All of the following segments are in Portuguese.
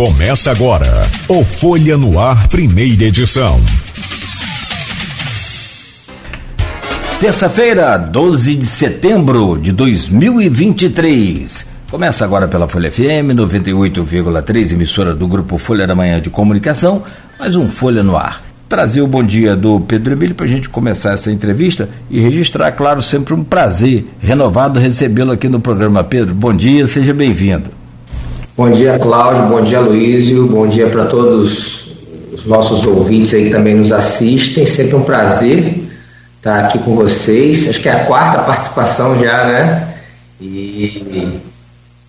Começa agora o Folha no Ar, primeira edição. Terça-feira, 12 de setembro de 2023. Começa agora pela Folha FM 98,3, emissora do grupo Folha da Manhã de Comunicação, mais um Folha no Ar. Trazer o bom dia do Pedro Emílio para a gente começar essa entrevista e registrar, claro, sempre um prazer renovado recebê-lo aqui no programa. Pedro, bom dia, seja bem-vindo. Bom dia, Cláudio. Bom dia, Luísio. Bom dia para todos os nossos ouvintes aí que também nos assistem. Sempre um prazer estar aqui com vocês. Acho que é a quarta participação já, né? E,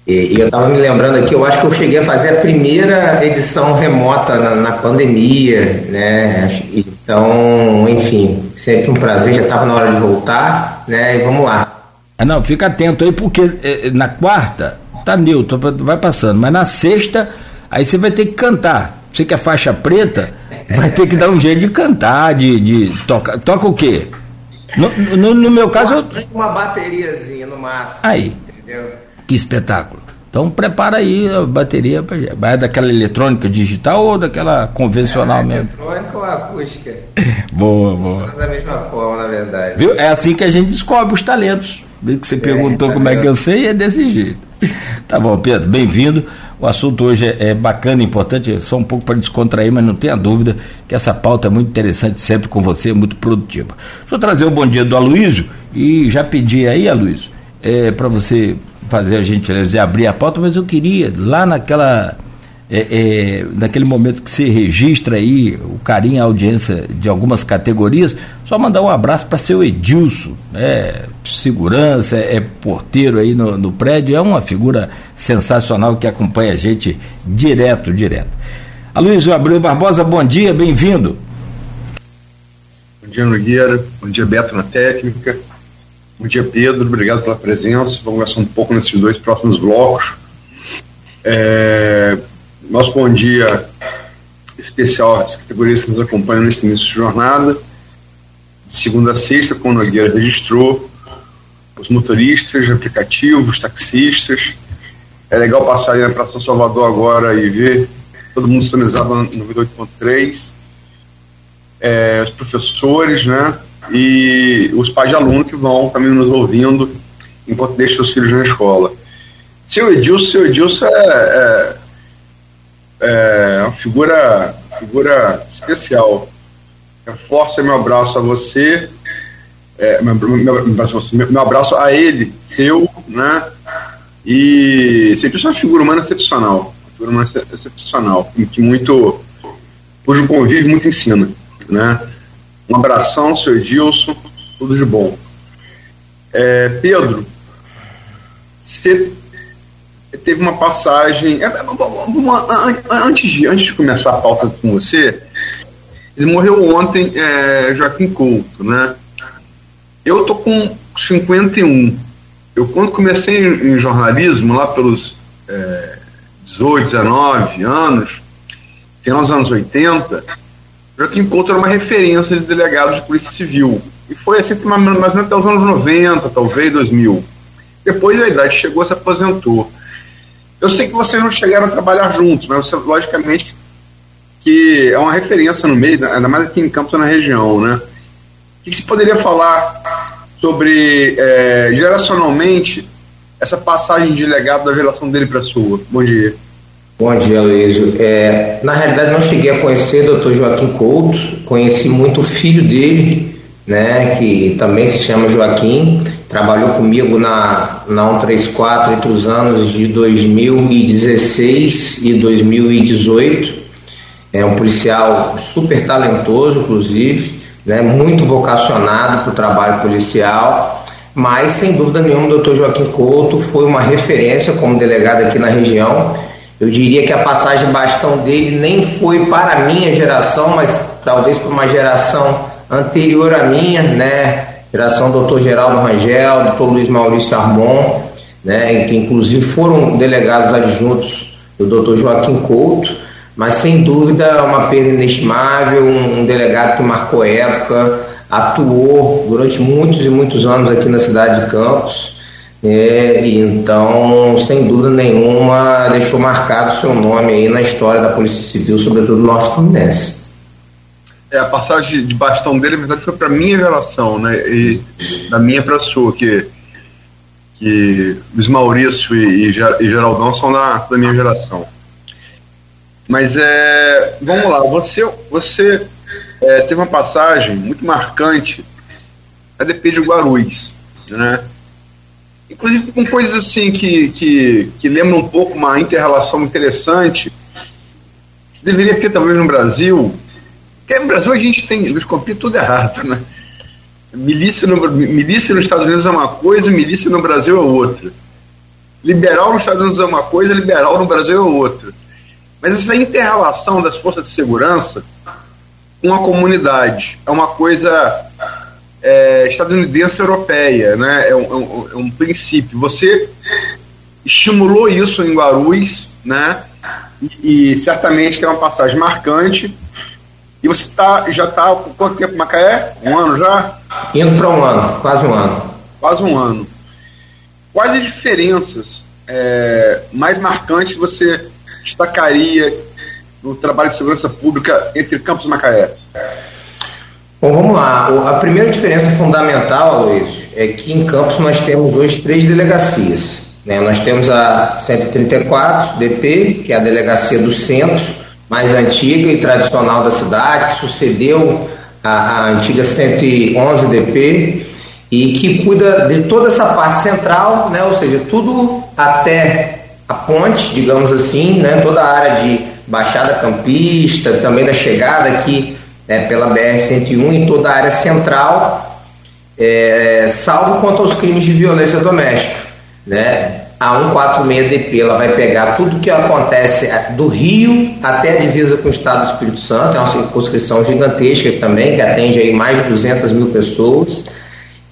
e, e eu estava me lembrando aqui, eu acho que eu cheguei a fazer a primeira edição remota na, na pandemia, né? Então, enfim, sempre um prazer. Já estava na hora de voltar, né? E vamos lá. Ah, não, fica atento aí, porque eh, na quarta tá neutro, vai passando. Mas na sexta, aí você vai ter que cantar. Você que é faixa preta, vai ter que dar um jeito de cantar, de, de tocar. Toca o quê? No, no, no meu caso. Eu... uma bateriazinha no máximo. Aí. Entendeu? Que espetáculo. Então prepara aí a bateria. Vai daquela eletrônica digital ou daquela convencional é, mesmo? Eletrônica ou acústica? boa, boa. Da mesma forma, na verdade. Viu? É assim que a gente descobre os talentos. Viu que você é, perguntou é, como é que eu sei, é desse jeito. Tá bom, Pedro, bem-vindo. O assunto hoje é, é bacana, importante, só um pouco para descontrair, mas não tenha dúvida que essa pauta é muito interessante sempre com você, muito produtiva. Eu trazer o bom dia do Aloysio e já pedi aí, Aloysio, é, para você fazer a gentileza de abrir a pauta, mas eu queria, lá naquela é, é, naquele momento que se registra aí o carinho, a audiência de algumas categorias, só mandar um abraço para seu Edilson, é segurança, é, é porteiro aí no, no, prédio, é uma figura sensacional que acompanha a gente direto, direto. Aloysio Abreu Barbosa, bom dia, bem-vindo. Bom dia, Nogueira, bom dia, Beto na técnica, bom dia, Pedro, obrigado pela presença, vamos conversar um pouco nesses dois próximos blocos. É, nosso bom dia especial às categorias que nos acompanham nesse início de jornada. De segunda a sexta, com o Nogueira registrou os motoristas aplicativos, taxistas. É legal passar aí para São Salvador agora e ver todo mundo sintonizado no 98.3. É, os professores, né? E os pais de aluno que vão também nos ouvindo enquanto deixam seus filhos na escola. Seu Edilson, seu Edilson é, é é uma figura, figura especial. Reforço meu abraço a você, é, meu, meu, meu, meu, abraço a ele, seu, né? E sempre é uma figura humana excepcional, uma figura humana excepcional, que muito, cujo convívio muito ensina, né? Um abração, seu Edilson, tudo de bom. É, Pedro, você teve uma passagem. É, é, antes de, antes de começar a pauta com você, ele morreu ontem, é, Joaquim Couto, né? Eu tô com 51. Eu quando comecei em, em jornalismo, lá pelos é, 18, 19 anos, final dos anos 80, Joaquim Couto era uma referência de delegado de polícia civil. E foi assim mais ou menos até os anos 90, talvez 2000. Depois a idade chegou, se aposentou. Eu sei que vocês não chegaram a trabalhar juntos, mas você, logicamente, que é uma referência no meio, ainda mais aqui em Campos, na região, né? O que você poderia falar sobre, é, geracionalmente, essa passagem de legado da geração dele para a sua? Bom dia. Bom dia, Luísio. É, na realidade, não cheguei a conhecer o Dr. Joaquim Couto, conheci muito o filho dele, né, que também se chama Joaquim, trabalhou comigo na, na 134 entre os anos de 2016 e 2018. É um policial super talentoso, inclusive, né, muito vocacionado para o trabalho policial, mas sem dúvida nenhuma o doutor Joaquim Couto foi uma referência como delegado aqui na região. Eu diria que a passagem de bastão dele nem foi para a minha geração, mas talvez para uma geração anterior à minha, né, geração doutor Geraldo Rangel, doutor Luiz Maurício Armon, né, que inclusive foram delegados adjuntos do doutor Joaquim Couto, mas sem dúvida uma perda inestimável, um, um delegado que marcou época, atuou durante muitos e muitos anos aqui na cidade de Campos, É, então, sem dúvida nenhuma, deixou marcado seu nome aí na história da Polícia Civil, sobretudo no Norte Fluminense. É, a passagem de bastão dele, na verdade, foi para minha geração, né? E da minha para sua, que, que Luiz Maurício e, e, Geraldão são da, da minha geração. Mas é, vamos lá, você, você é, teve uma passagem muito marcante a DP de Guarulhos, né? Inclusive com coisas assim que, que, que lembram um pouco uma inter-relação interessante que deveria ter talvez no Brasil, porque no Brasil a gente tem, eles copiam tudo errado, né? Milícia, no, milícia nos Estados Unidos é uma coisa, milícia no Brasil é outra. Liberal nos Estados Unidos é uma coisa, liberal no Brasil é outra. Mas essa inter-relação das forças de segurança com a comunidade é uma coisa é, estadunidense europeia, né? É um, é, um, é um, princípio. Você estimulou isso em Guarulhos, né? E, e certamente tem uma passagem marcante. E você tá, já está quanto tempo em Macaé? Um ano já? Indo para um ano, quase um ano. Quase um ano. Quais as diferenças é, mais marcantes você destacaria no trabalho de segurança pública entre Campos e Macaé? Bom, vamos lá. A primeira diferença fundamental, Aloysio, é que em Campos nós temos hoje três delegacias. Né? Nós temos a 134 DP, que é a delegacia do centro, mais antiga e tradicional da cidade, que sucedeu a, a antiga 111 DP e que cuida de toda essa parte central, né? ou seja, tudo até a ponte, digamos assim, né? toda a área de Baixada Campista, também da chegada aqui né, pela BR-101 em toda a área central, é, salvo quanto aos crimes de violência doméstica. Né? A 146DP ela vai pegar tudo que acontece é, do Rio até a divisa com o Estado do Espírito Santo, é uma circunscrição gigantesca também, que atende aí mais de 200 mil pessoas,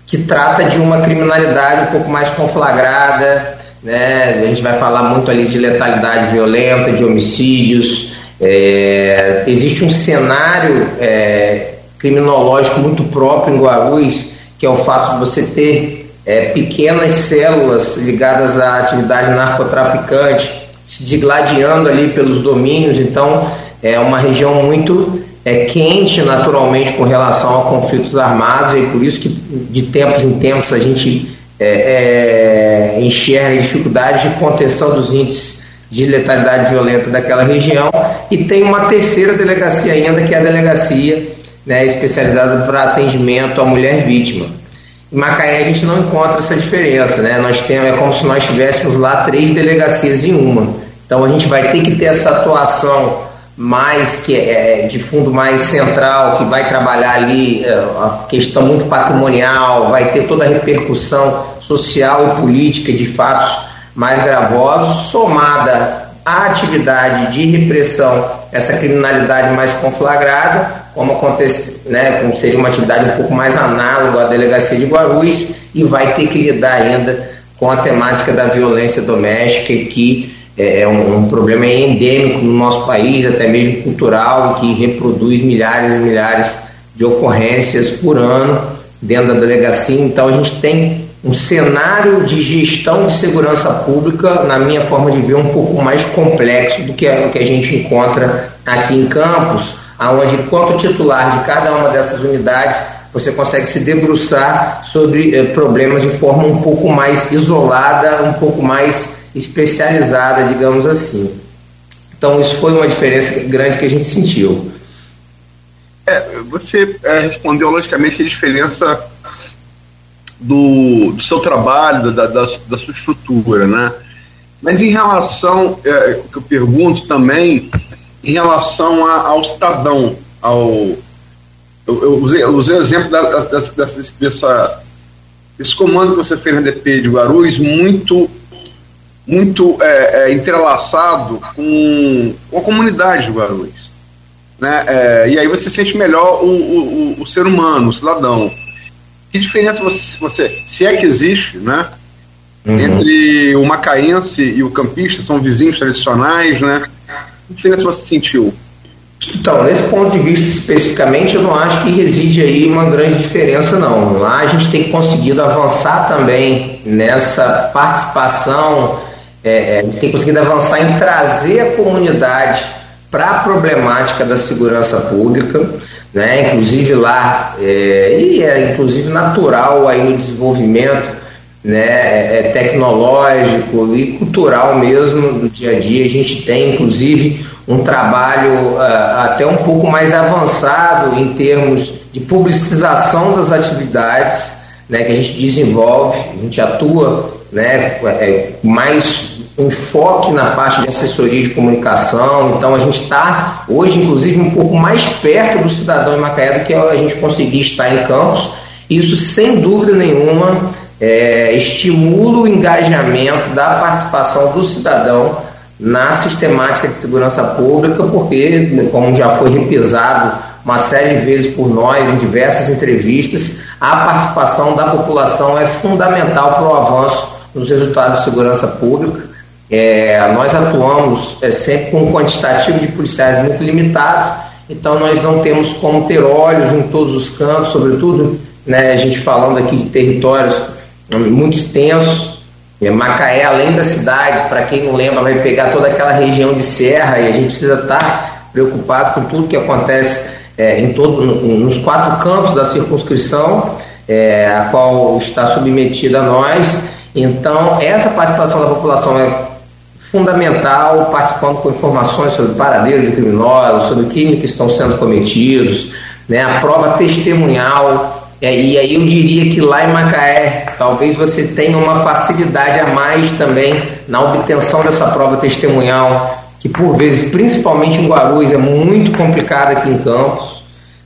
que trata de uma criminalidade um pouco mais conflagrada, né? a gente vai falar muito ali de letalidade violenta, de homicídios, é, existe um cenário é, criminológico muito próprio em Guarulhos, que é o fato de você ter é, pequenas células ligadas à atividade narcotraficante se digladiando ali pelos domínios, então é uma região muito é, quente naturalmente com relação a conflitos armados, e por isso que de tempos em tempos a gente é, é, enxerga dificuldades de contenção dos índices de letalidade violenta daquela região e tem uma terceira delegacia ainda que é a delegacia né, especializada para atendimento à mulher vítima. Em Macaé a gente não encontra essa diferença, né? Nós temos é como se nós tivéssemos lá três delegacias em uma. Então a gente vai ter que ter essa atuação mais que é de fundo mais central, que vai trabalhar ali é, a questão muito patrimonial, vai ter toda a repercussão social e política de fatos mais gravosos, somada à atividade de repressão, essa criminalidade mais conflagrada, como acontece, né, como seria uma atividade um pouco mais análoga à delegacia de Guarulhos, e vai ter que lidar ainda com a temática da violência doméstica, que é, é um, um problema endêmico no nosso país, até mesmo cultural, que reproduz milhares e milhares de ocorrências por ano dentro da delegacia. Então a gente tem um cenário de gestão de segurança pública, na minha forma de ver, um pouco mais complexo do que o que a gente encontra aqui em Campos, aonde quanto titular de cada uma dessas unidades você consegue se debruçar sobre eh, problemas de forma um pouco mais isolada, um pouco mais especializada, digamos assim. Então isso foi uma diferença grande que a gente sentiu. É, você é, respondeu logicamente a diferença do, do seu trabalho, da, da, da, sua estrutura, né? Mas em relação, é, que eu pergunto também, em relação a, ao cidadão, ao, eu, eu, usei, eu usei o exemplo da, da, dessa, dessa, desse comando que você fez na DP de Guarulhos, muito, muito é, é, entrelaçado com, com a comunidade de Guarulhos. Né? É, e aí você sente melhor o, o, o, ser humano, o cidadão. Que diferença você, você se é que existe, né? Uhum. Entre o macaense e o campista, são vizinhos tradicionais, né? Você sentiu? Então, nesse ponto de vista especificamente, eu não acho que reside aí uma grande diferença, não. Lá a gente tem conseguido avançar também nessa participação, é, é, tem conseguido avançar em trazer a comunidade para a problemática da segurança pública, né? inclusive lá, é, e é inclusive natural aí no desenvolvimento né, é, é tecnológico e cultural mesmo do dia a dia. A gente tem, inclusive, um trabalho uh, até um pouco mais avançado em termos de publicização das atividades né, que a gente desenvolve, a gente atua né, é, mais enfoque na parte de assessoria de comunicação. Então a gente está hoje, inclusive, um pouco mais perto do cidadão em Macaé do que a gente conseguir estar em campos. Isso, sem dúvida nenhuma, é, estimula o engajamento da participação do cidadão na sistemática de segurança pública, porque, como já foi repisado uma série de vezes por nós em diversas entrevistas, a participação da população é fundamental para o avanço nos resultados de segurança pública. É, nós atuamos é, sempre com um quantitativo de policiais muito limitado, então nós não temos como ter olhos em todos os cantos, sobretudo né, a gente falando aqui de territórios muito extensos. É, Macaé, além da cidade, para quem não lembra, vai pegar toda aquela região de serra e a gente precisa estar tá preocupado com tudo que acontece é, em todo, nos quatro cantos da circunscrição, é, a qual está submetida a nós. Então, essa participação da população é fundamental, participando com informações sobre paradeiros de criminosos, sobre crimes que estão sendo cometidos, né, a prova testemunhal e aí eu diria que lá em Macaé, talvez você tenha uma facilidade a mais também na obtenção dessa prova testemunhal, que por vezes, principalmente em Guarulhos, é muito complicada aqui em Campos.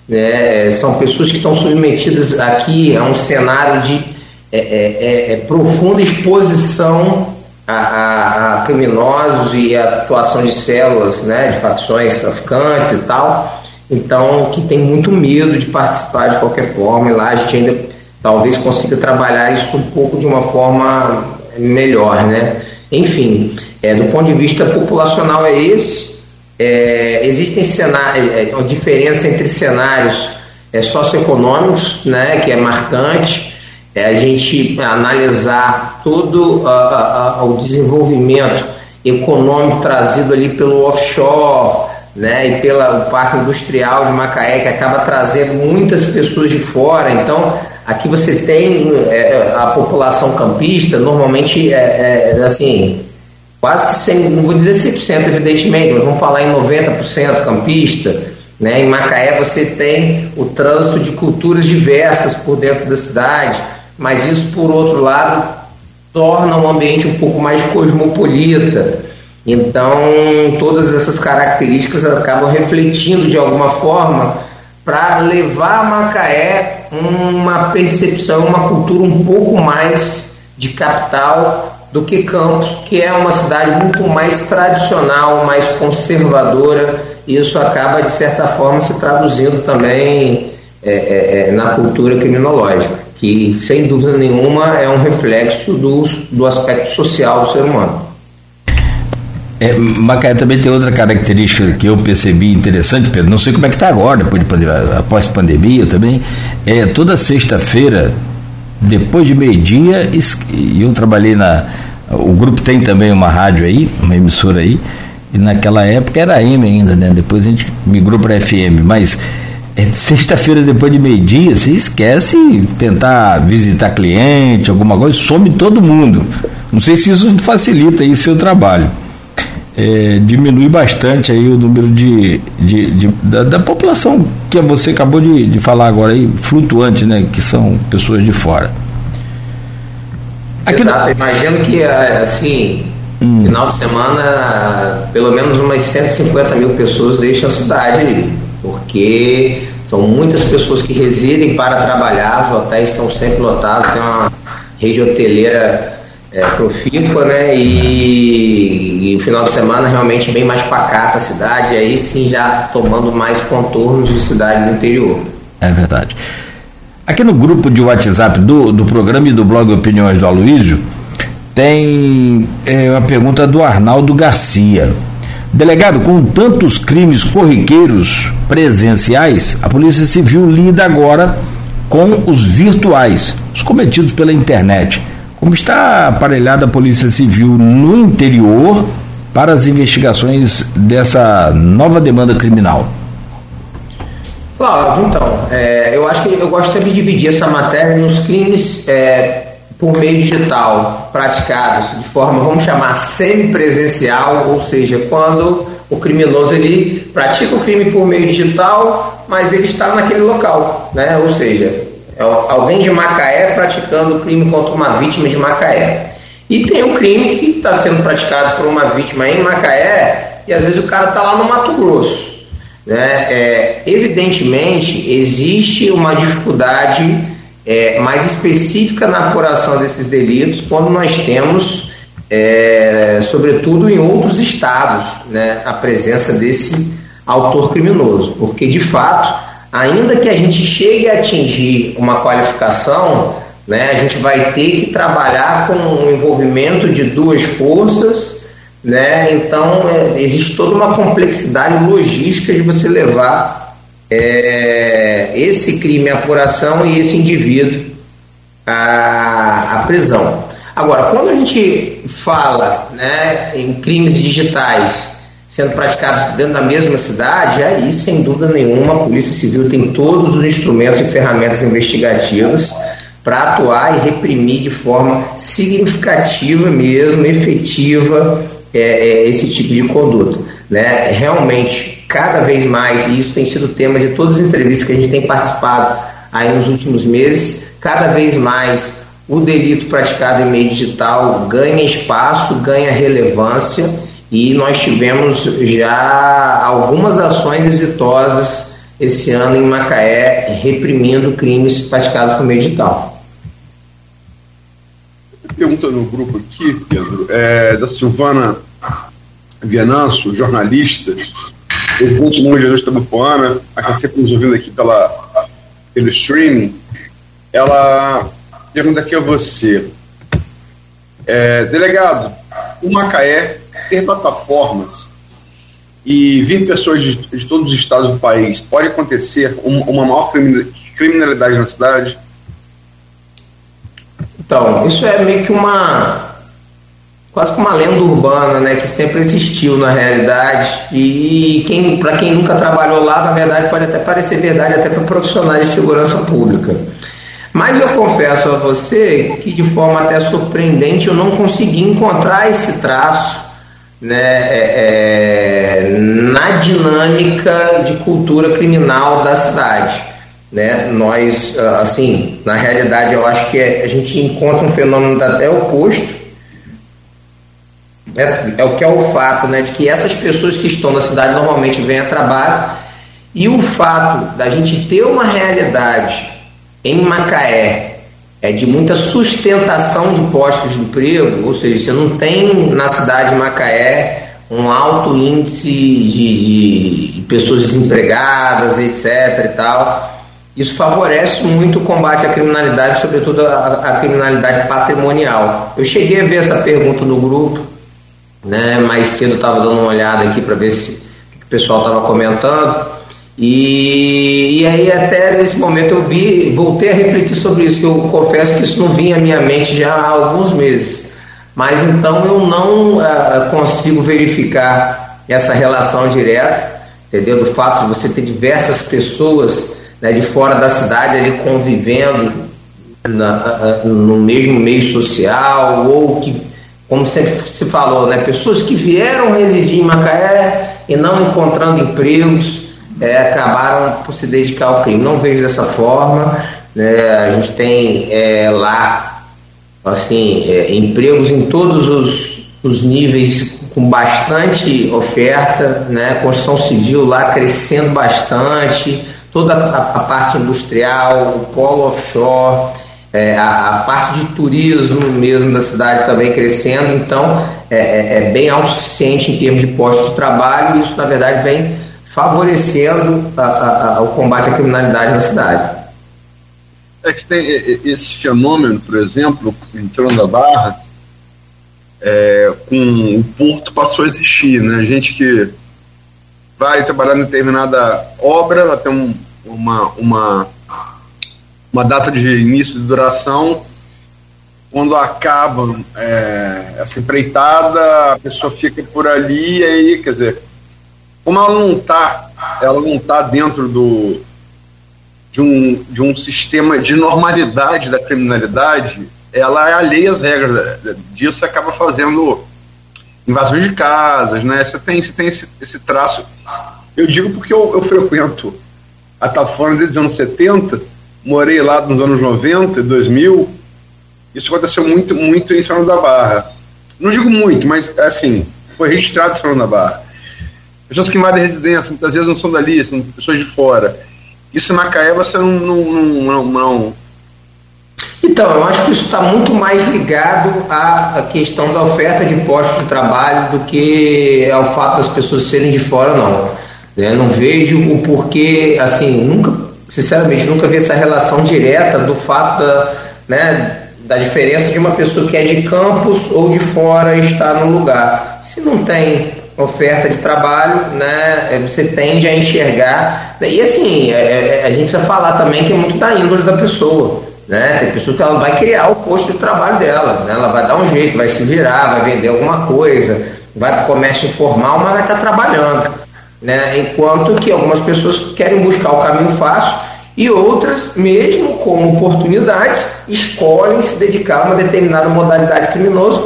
Né? É, são pessoas que estão submetidas aqui a um cenário de é, é, é, é profunda exposição a, a, a, criminosos e a atuação de células, né, de facções traficantes e tal então que tem muito medo de participar de qualquer forma, e lá a gente ainda talvez consiga trabalhar isso um pouco de uma forma melhor, né? Enfim, é, do ponto de vista populacional é esse. É, existem cenários, é, é, diferença entre cenários é, socioeconômicos, né, que é marcante, é a gente analisar todo o desenvolvimento econômico trazido ali pelo offshore, né, e pelo Parque Industrial de Macaé, que acaba trazendo muitas pessoas de fora. Então, aqui você tem é, é a população campista, normalmente, é, é, assim, quase que 100, não vou dizer 100%, evidentemente, mas vamos falar em 90% campista. Né? Em Macaé você tem o trânsito de culturas diversas por dentro da cidade, mas isso, por outro lado, torna o ambiente um pouco mais cosmopolita. Então, todas essas características acabam refletindo de alguma forma para levar a Macaé uma percepção, uma cultura um pouco mais de capital do que Campos, que é uma cidade muito mais tradicional, mais conservadora, e isso acaba, de certa forma, se traduzindo também é, é, é na cultura criminológica, que, sem dúvida nenhuma, é um reflexo do, do aspecto social do ser humano. É, Macaé também tem outra característica que eu percebi interessante, Pedro. Não sei como é que está agora, depois de pandemia, após pandemia também. É toda sexta-feira, depois de meio-dia, eu trabalhei na. O grupo tem também uma rádio aí, uma emissora aí, e naquela época era AM ainda, né? Depois a gente migrou para FM, mas é, sexta-feira depois de meio-dia, você esquece tentar visitar cliente, alguma coisa, some todo mundo. Não sei se isso facilita aí seu trabalho é, diminui bastante aí o número de, de, de da, da, população que você acabou de, de falar agora aí, flutuante, né? Que são pessoas de fora. Aqui Exato, imagino que assim, hum. final de semana, pelo menos umas 150 mil pessoas deixam a cidade ali, porque são muitas pessoas que residem para trabalhar, os hotéis estão sempre lotados, tem uma rede hoteleira é, profícua, né? E, e, o final de semana realmente bem mais pacata a cidade, aí sim já tomando mais contornos de cidade do interior. É verdade. Aqui no grupo de WhatsApp do, do programa e do blog Opiniões do Aloísio, tem é, uma pergunta do Arnaldo Garcia. Delegado, com tantos crimes corriqueiros presenciais, a Polícia Civil lida agora com os virtuais, os cometidos pela internet. Como está aparelhada a Polícia Civil no interior para as investigações dessa nova demanda criminal? Claro, então, é, eu acho que eu gosto sempre de dividir essa matéria nos crimes é, por meio digital praticados de forma, vamos chamar, semipresencial, ou seja, quando o criminoso ele pratica o crime por meio digital, mas ele está naquele local, né? Ou seja, alguém de Macaé praticando crime contra uma vítima de Macaé. E tem um crime que está sendo praticado por uma vítima em Macaé e às vezes o cara está lá no Mato Grosso. Né? É, evidentemente, existe uma dificuldade é, mais específica na apuração desses delitos quando nós temos, é, sobretudo em outros estados, né, a presença desse autor criminoso, porque de fato, ainda que a gente chegue a atingir uma qualificação, né, a gente vai ter que trabalhar com o envolvimento de duas forças, né, então é, existe toda uma complexidade logística de você levar é, esse crime à apuração e esse indivíduo à, à prisão. Agora, quando a gente fala né, em crimes digitais sendo praticados dentro da mesma cidade, aí, sem dúvida nenhuma, a Polícia Civil tem todos os instrumentos e ferramentas investigativas para atuar e reprimir de forma significativa mesmo, efetiva, é, é, esse tipo de conduta. Né? Realmente, cada vez mais, e isso tem sido tema de todas as entrevistas que a gente tem participado aí nos últimos meses, cada vez mais o delito praticado em meio digital ganha espaço, ganha relevância e nós tivemos já algumas ações exitosas esse ano em Macaé reprimindo crimes praticados por meio digital. Pergunta no grupo aqui, Pedro, é, da Silvana Viananço, jornalista, presidente do Jesus Tabupuana, a que está sempre nos ouvindo aqui pela, pelo streaming, ela pergunta aqui a você. É, delegado, o Macaé ter plataformas e vir pessoas de, de, todos os estados do país, pode acontecer um, uma maior criminalidade na cidade? Então, isso é meio que uma quase como uma lenda urbana, né, que sempre existiu na realidade. E quem, para quem nunca trabalhou lá, na verdade pode até parecer verdade até para profissionais de segurança pública. Mas eu confesso a você que de forma até surpreendente eu não consegui encontrar esse traço né, é, é, na dinâmica de cultura criminal da cidade. Né? Nós, assim, na realidade eu acho que a gente encontra um fenômeno até oposto, é o que é o fato né, de que essas pessoas que estão na cidade normalmente vêm a trabalho e o fato da gente ter uma realidade em Macaé é de muita sustentação de postos de emprego, ou seja, você não tem na cidade de Macaé um alto índice de, de pessoas desempregadas, etc. e tal. Isso favorece muito o combate à criminalidade, sobretudo a criminalidade patrimonial. Eu cheguei a ver essa pergunta no grupo né? Mais cedo estava dando uma olhada aqui para ver se o pessoal estava comentando. E, e aí até nesse momento eu vi, voltei a refletir sobre isso, que eu confesso que isso não vinha à minha mente já há alguns meses. Mas então eu não uh, consigo verificar essa relação direta, entendeu? Do fato de você ter diversas pessoas né, de fora da cidade ali convivendo na, uh, no mesmo meio social ou que como sempre se falou, né, pessoas que vieram residir em Macaé e não encontrando empregos é, acabaram por se dedicar ao crime. Não vejo dessa forma. Né, a gente tem é, lá assim é, empregos em todos os, os níveis com bastante oferta, né, construção civil lá crescendo bastante, toda a, a parte industrial, o polo offshore é, a, a, parte de turismo mesmo da cidade também crescendo, então é, é, é bem autossuficiente em termos de postos de trabalho e isso, na verdade, vem favorecendo a, a, o combate à criminalidade na cidade. É que tem esse fenômeno, por exemplo, em Serão da Barra, é, com o porto passou a existir, né? Gente que vai trabalhar em determinada obra, ela tem um, uma, uma, uma data de início de duração. Quando acaba é, essa empreitada, a pessoa fica por ali aí, quer dizer, como ela não está, ela não está dentro do, de, um, de um sistema de normalidade da criminalidade, ela é alheia às regras disso acaba fazendo invasões de casas, né? Você tem, você tem esse, esse traço. Eu digo porque eu, eu frequento a Tafona desde os anos 70, morei lá nos anos 90, 2000. Isso aconteceu muito, muito em São da Barra. Não digo muito, mas assim, foi registrado em São da Barra. Pessoas que invadem residência, muitas vezes não são dali, são pessoas de fora. Isso em Macaé você não, não, não, não então, eu acho que isso está muito mais ligado à questão da oferta de postos de trabalho do que ao fato das pessoas serem de fora, não. Né? não vejo o porquê, assim, nunca, sinceramente, nunca vi essa relação direta do fato da, né, da diferença de uma pessoa que é de campus ou de fora estar no lugar. Se não tem oferta de trabalho, né, você tende a enxergar. E assim, é, é, a gente precisa falar também que é muito da índole da pessoa. Né? Tem pessoa que ela vai criar o posto de trabalho dela, né? ela vai dar um jeito, vai se virar, vai vender alguma coisa, vai para o comércio informal, mas vai estar tá trabalhando. Né? Enquanto que algumas pessoas querem buscar o caminho fácil e outras, mesmo com oportunidades, escolhem se dedicar a uma determinada modalidade criminosa,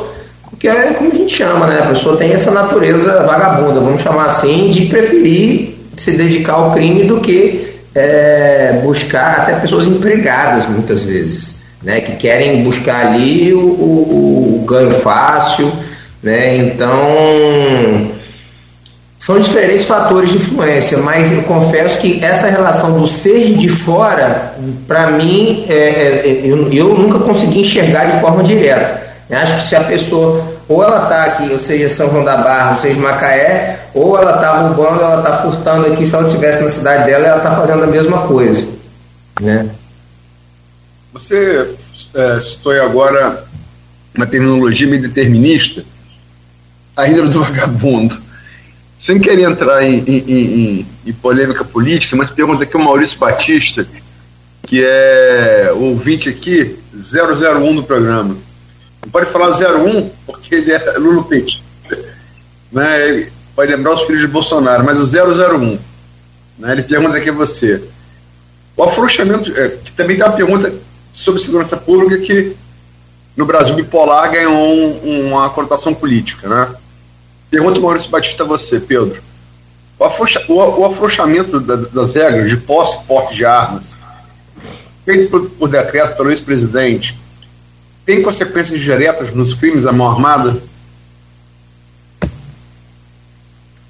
que é como a gente chama, né? A pessoa tem essa natureza vagabunda, vamos chamar assim, de preferir se dedicar ao crime do que é, buscar até pessoas empregadas muitas vezes, né, que querem buscar ali o, o, o ganho fácil, né, então são diferentes fatores de influência, mas eu confesso que essa relação do ser de fora, para mim, é, é, eu, eu nunca consegui enxergar de forma direta. Acho que se a pessoa, ou ela está aqui, ou seja, São João da Barra, ou seja, Macaé, ou ela está roubando, ela está furtando aqui, se ela estivesse na cidade dela, ela está fazendo a mesma coisa. Né? Você é, citou agora uma terminologia meio determinista, a do vagabundo. Sem querer entrar em, em, em, em polêmica política, mas pergunta aqui o Maurício Batista, que é ouvinte aqui, 001 do programa pode falar 01, porque ele é Lula Petit. Né? Ele pode lembrar os filhos de Bolsonaro, mas o 001. Né? Ele pergunta aqui a você. O afrouxamento, é, que também tem uma pergunta sobre segurança pública que no Brasil bipolar ganhou um, uma conotação política. Né? Pergunta o Maurício Batista a você, Pedro. O, afrouxa, o, o afrouxamento da, das regras de posse e porte de armas, feito por, por decreto pelo ex-presidente, tem consequências diretas nos crimes à mão armada?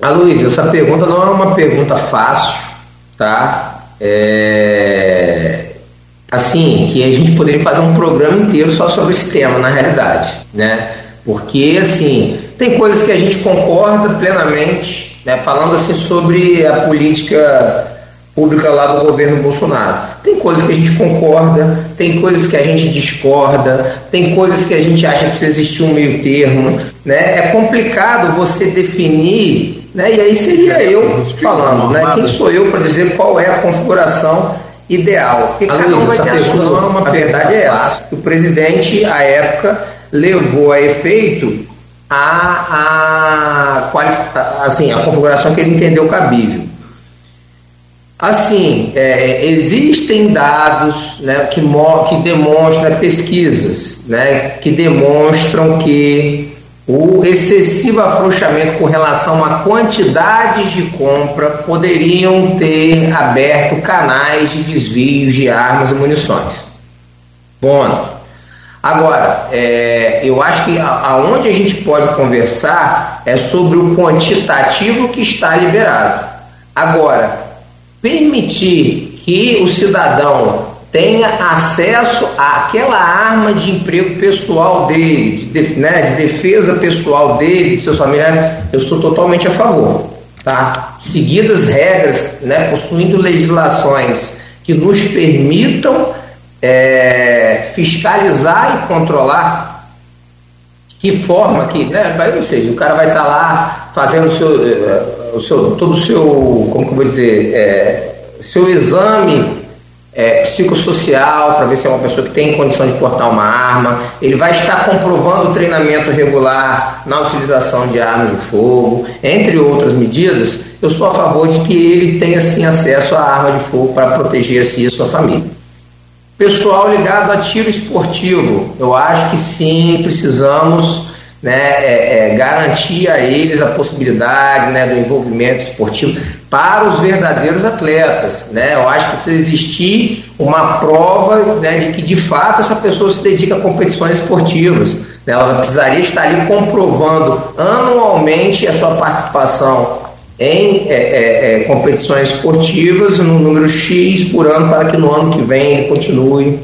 Aloysio, essa pergunta não é uma pergunta fácil, tá? É... Assim, que a gente poderia fazer um programa inteiro só sobre esse tema, na realidade, né? Porque, assim, tem coisas que a gente concorda plenamente, né? Falando, assim, sobre a política pública lá do governo Bolsonaro. Tem coisas que a gente concorda, tem coisas que a gente discorda, tem coisas que a gente acha que precisa existir um meio termo, né? É complicado você definir, né? E aí seria eu falando, né? Quem sou eu para dizer qual é a configuração ideal? Porque cada um vai ter a sua. A verdade é essa. O presidente, à época, levou a efeito a, a, assim, a configuração que ele entendeu cabível. Assim, é, existem dados né, que, que demonstram, pesquisas, né, que demonstram que o excessivo afrouxamento com relação a quantidades de compra poderiam ter aberto canais de desvios de armas e munições. Bom, agora, é, eu acho que aonde a gente pode conversar é sobre o quantitativo que está liberado. Agora, permitir que o cidadão tenha acesso àquela arma de emprego pessoal dele, de, né, de defesa pessoal dele, de seus familiares, eu sou totalmente a favor. Tá? Seguidas regras, né, possuindo legislações que nos permitam é, fiscalizar e controlar, que forma que, né, ou seja, o cara vai estar tá lá fazendo seu, eh, o seu, todo o seu, como que eu vou dizer, é, seu exame é, psicossocial para ver se é uma pessoa que tem condição de portar uma arma. Ele vai estar comprovando o treinamento regular na utilização de armas de fogo, entre outras medidas. Eu sou a favor de que ele tenha sim acesso à arma de fogo para proteger si e sua família. Pessoal ligado a tiro esportivo, eu acho que sim, precisamos né, é, é, garantir a eles a possibilidade né, do envolvimento esportivo para os verdadeiros atletas. Né? Eu acho que precisa existir uma prova né, de que de fato essa pessoa se dedica a competições esportivas. Né? Ela precisaria estar ali comprovando anualmente a sua participação em é, é, é, competições esportivas no número X por ano para que no ano que vem ele continue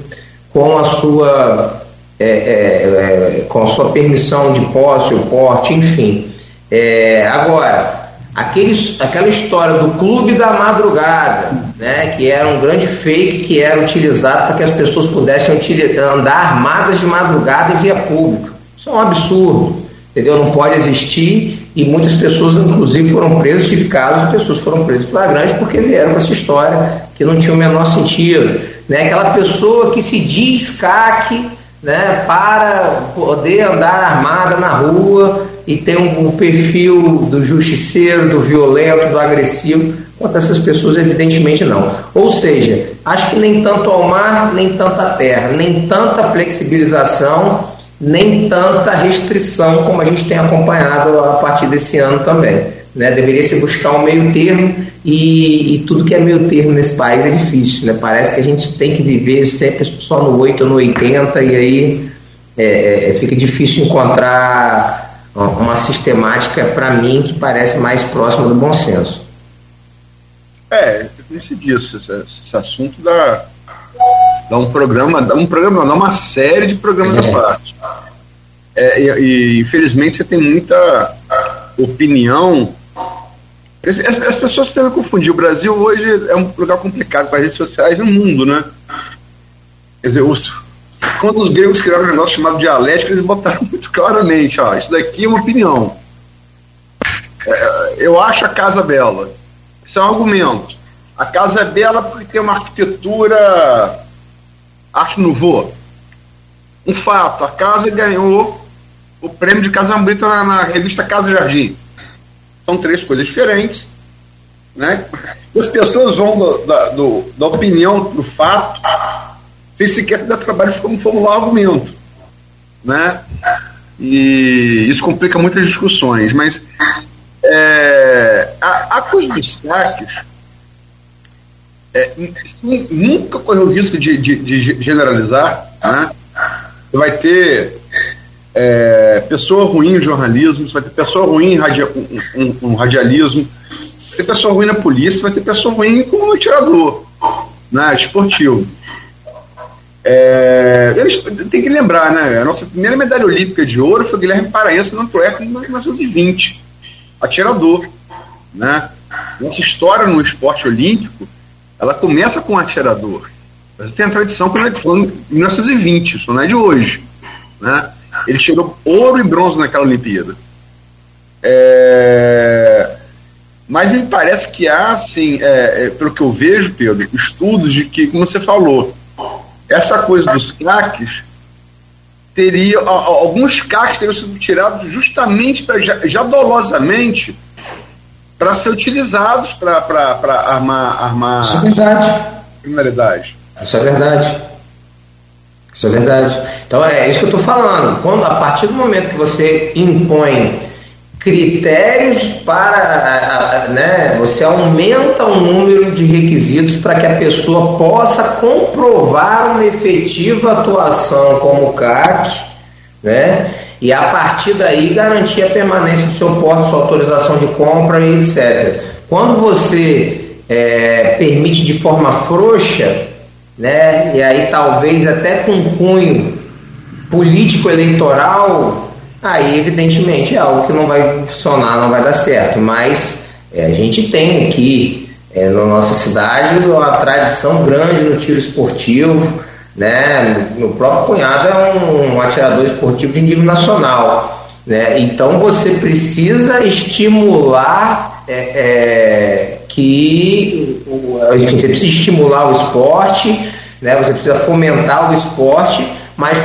com a sua é, é, é com sua permissão de posse, o porte, enfim. É, agora, aqueles, aquela história do clube da madrugada, né, que era um grande fake que era utilizado para que as pessoas pudessem andar armadas de madrugada em via pública. Isso é um absurdo, entendeu? Não pode existir e muitas pessoas, inclusive, foram presas, tive casos pessoas foram presas flagrante porque vieram com essa história que não tinha o menor sentido. Né? Aquela pessoa que se diz CAC né, para poder andar armada na rua e ter um, um perfil do justiceiro, do violento, do agressivo. Quanto essas pessoas, evidentemente não. Ou seja, acho que nem tanto ao mar, nem tanta terra, nem tanta flexibilização nem tanta restrição como a gente tem acompanhado a partir desse ano também. Né? Deveria se buscar um meio termo e, e, tudo que é meio termo nesse país é difícil. Né? Parece que a gente tem que viver sempre só no 8 ou no 80 e aí é, é, fica difícil encontrar uma sistemática, para mim, que parece mais próxima do bom senso. É, eu disse disso, esse, esse assunto da, dá um programa, dá um programa, dá uma série de programas à parte. É, e, e, infelizmente você tem muita opinião. As, as pessoas devem confundir. O Brasil hoje é um lugar complicado com as redes sociais no mundo, né? Quer dizer, os, quando os gregos criaram um negócio chamado dialética, eles botaram muito claramente: ó, isso daqui é uma opinião. É, eu acho a casa bela. Isso é um argumento. A casa é bela porque tem uma arquitetura Arte Nouveau. Um fato, a casa ganhou o prêmio de Casa Bonita na, na, revista Casa Jardim. São três coisas diferentes. Né? As pessoas vão do, da, do, da opinião, do fato, sem sequer se dar trabalho como formular argumento. Né? E isso complica muitas discussões. Mas é, a, a coisa dos saques é, nunca correu o risco de, de, de generalizar. Né? Você vai ter é, pessoa ruim em jornalismo, você vai ter pessoa ruim em radia, um, um, um radialismo, vai ter pessoa ruim na polícia, vai ter pessoa ruim como atirador né, esportivo. É, tem que lembrar, né? A nossa primeira medalha olímpica de ouro foi Guilherme Paraense no Antuérpia em 1920, atirador. Né? Nossa história no esporte olímpico ela começa com atirador. Mas tem a tradição que foi em 1920, isso não é de hoje. Né? Ele chegou ouro e bronze naquela Olimpíada. É... Mas me parece que há, assim, é, é, pelo que eu vejo, Pedro, estudos de que, como você falou, essa coisa dos craques teria alguns craques teriam sido tirados justamente para já, já dolosamente para ser utilizados para armar, armar Isso é verdade. criminalidade. Isso é verdade. Isso é verdade. Então é isso que eu estou falando. Quando, a partir do momento que você impõe critérios para. Né, você aumenta o número de requisitos para que a pessoa possa comprovar uma efetiva atuação como CAC, né? e a partir daí garantir a permanência do seu porte, sua autorização de compra e etc. Quando você é, permite de forma frouxa, né, e aí talvez até com cunho político eleitoral, aí evidentemente é algo que não vai funcionar, não vai dar certo. Mas é, a gente tem aqui é, na nossa cidade uma tradição grande no tiro esportivo Né? Meu próprio cunhado é um, um atirador esportivo de nível nacional. Né? Então você precisa estimular é, é, que enfim, você precisa estimular o esporte, né? você precisa fomentar o esporte mas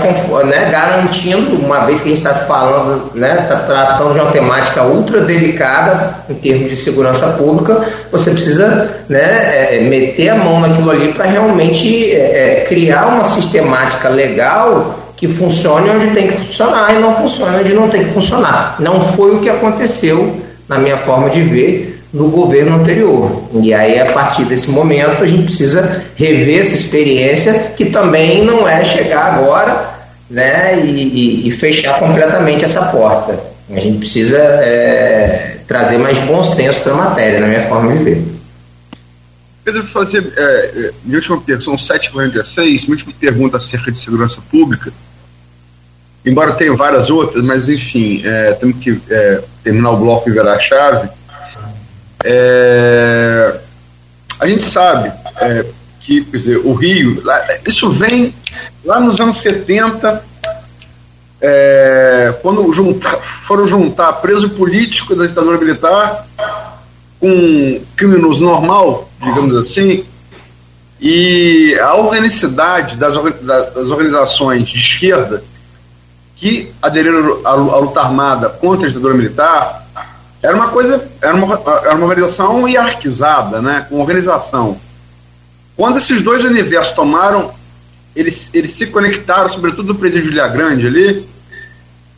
né, garantindo, uma vez que a gente está falando, né, está tratando de uma temática ultra delicada em termos de segurança pública, você precisa né, é, é meter a mão naquilo ali para realmente é, é, criar uma sistemática legal que funcione onde tem que funcionar e não funcione onde não tem que funcionar. Não foi o que aconteceu, na minha forma de ver, no governo anterior. E aí, a partir desse momento, a gente precisa rever essa experiência, que também não é chegar agora né, e, e, e fechar completamente essa porta. A gente precisa é, trazer mais bom senso para a matéria, na minha forma de ver. Pedro, fazer é, é minha última pergunta, são 7h46, minha última pergunta acerca de segurança pública. Embora tenha várias outras, mas enfim, é, temos que é, terminar o bloco e virar a chave. É, a gente sabe é, que, quer dizer, o Rio, isso vem lá nos anos 70, é, quando foram juntar preso político da ditadura militar com criminoso normal, digamos assim, e a organicidade das, das organizações de esquerda que aderiram à luta armada contra a ditadura militar era uma coisa, era uma, era uma organização hierarquizada, né, com organização. Quando esses dois universos tomaram, eles, eles se conectaram, sobretudo o presídio de Grande ali,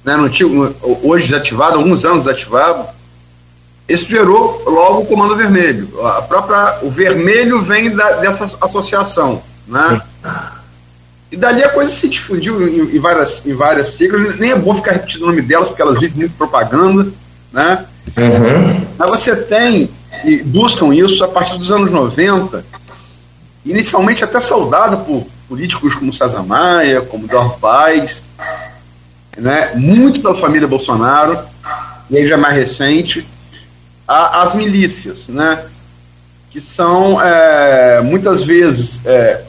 né, no, no, hoje desativado, alguns anos desativado, isso gerou logo o Comando Vermelho. A própria, o vermelho vem da, dessa associação, né? E dali a coisa se difundiu em, em, várias, em várias siglas, nem é bom ficar repetindo o nome delas, porque elas vivem muito propaganda, né? Uhum. Mas você tem, e buscam isso a partir dos anos 90, inicialmente até saudado por políticos como César Maia, como Dor Paz, né? muito pela família Bolsonaro, e aí já mais recente, a, as milícias, né? que são é, muitas vezes. É,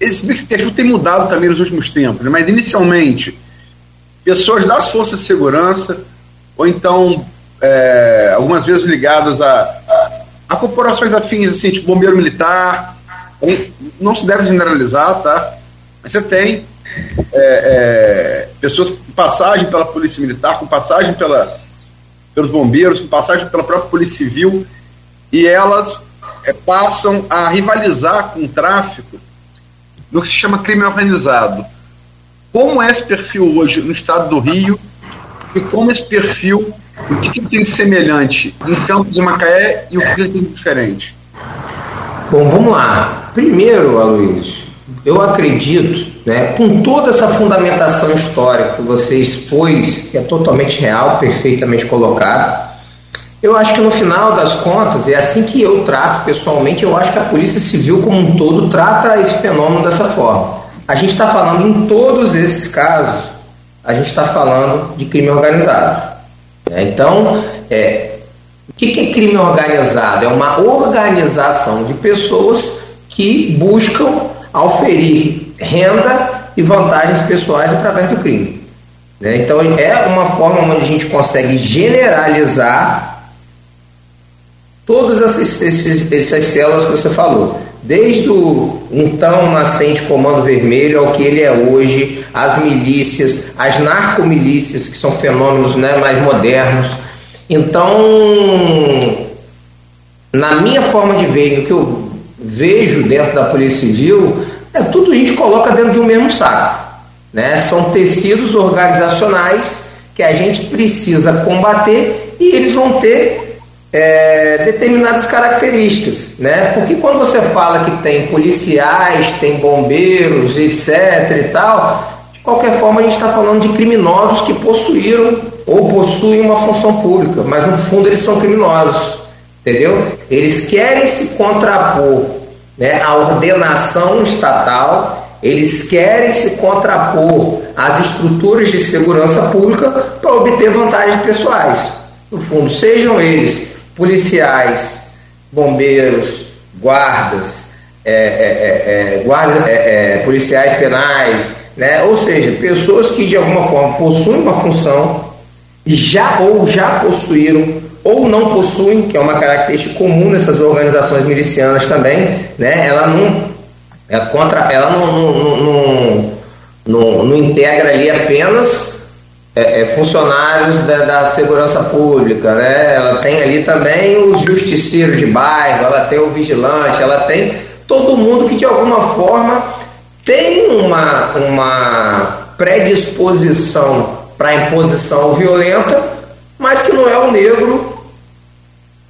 esse perfil tem mudado também nos últimos tempos, né? mas inicialmente, pessoas das forças de segurança ou então é, algumas vezes ligadas a, a, a, corporações afins, assim, tipo bombeiro militar. Não se deve generalizar, tá? Mas você tem é, é, pessoas com passagem pela polícia militar, com passagem pela, pelos bombeiros, com passagem pela própria polícia civil, e elas é, passam a rivalizar com o tráfico no que se chama crime organizado. Como é esse perfil hoje no estado do Rio e como esse perfil, o que, que tem de semelhante em Campos e Macaé e o que tem de diferente? Bom, vamos lá. Primeiro, Aloysio, eu acredito, né, com toda essa fundamentação histórica que você expôs, que é totalmente real, perfeitamente colocado, eu acho que no final das contas, é assim que eu trato pessoalmente, eu acho que a Polícia Civil como um todo trata esse fenômeno dessa forma. A gente está falando em todos esses casos a gente está falando de crime organizado. Né? Então, é, o que, é crime organizado? É uma organização de pessoas que buscam auferir renda e vantagens pessoais através do crime. Né? Então, é uma forma onde a gente consegue generalizar todas essas, essas, essas células que você falou desde o então nascente Comando Vermelho ao que ele é hoje, as milícias, as narcomilícias, que são fenômenos né, mais modernos. Então, na minha forma de ver, o que eu vejo dentro da Polícia Civil, é tudo a gente coloca dentro de um mesmo saco. Né? São tecidos organizacionais que a gente precisa combater e eles vão ter é, determinadas características, né? Porque quando você fala que tem policiais, tem bombeiros, etc. e tal, de qualquer forma a gente está falando de criminosos que possuíram ou possuem uma função pública, mas no fundo eles são criminosos, entendeu? Eles querem se contrapor né, à ordenação estatal, eles querem se contrapor às estruturas de segurança pública para obter vantagens pessoais. No fundo, sejam eles policiais, bombeiros, guardas, é, é, é guarda, policiais penais, né? ou seja, pessoas que de alguma forma possuem uma função já ou já possuíram ou não possuem, que é uma característica comum dessas organizações milicianas também, né? Ela não é contra, ela não, não, não, não, não integra ali apenas é, é, funcionários da, da, segurança pública, né? Ela tem ali também os justiceiros de bairro, ela tem o vigilante, ela tem todo mundo que de alguma forma tem uma, uma predisposição para imposição violenta, mas que não é o negro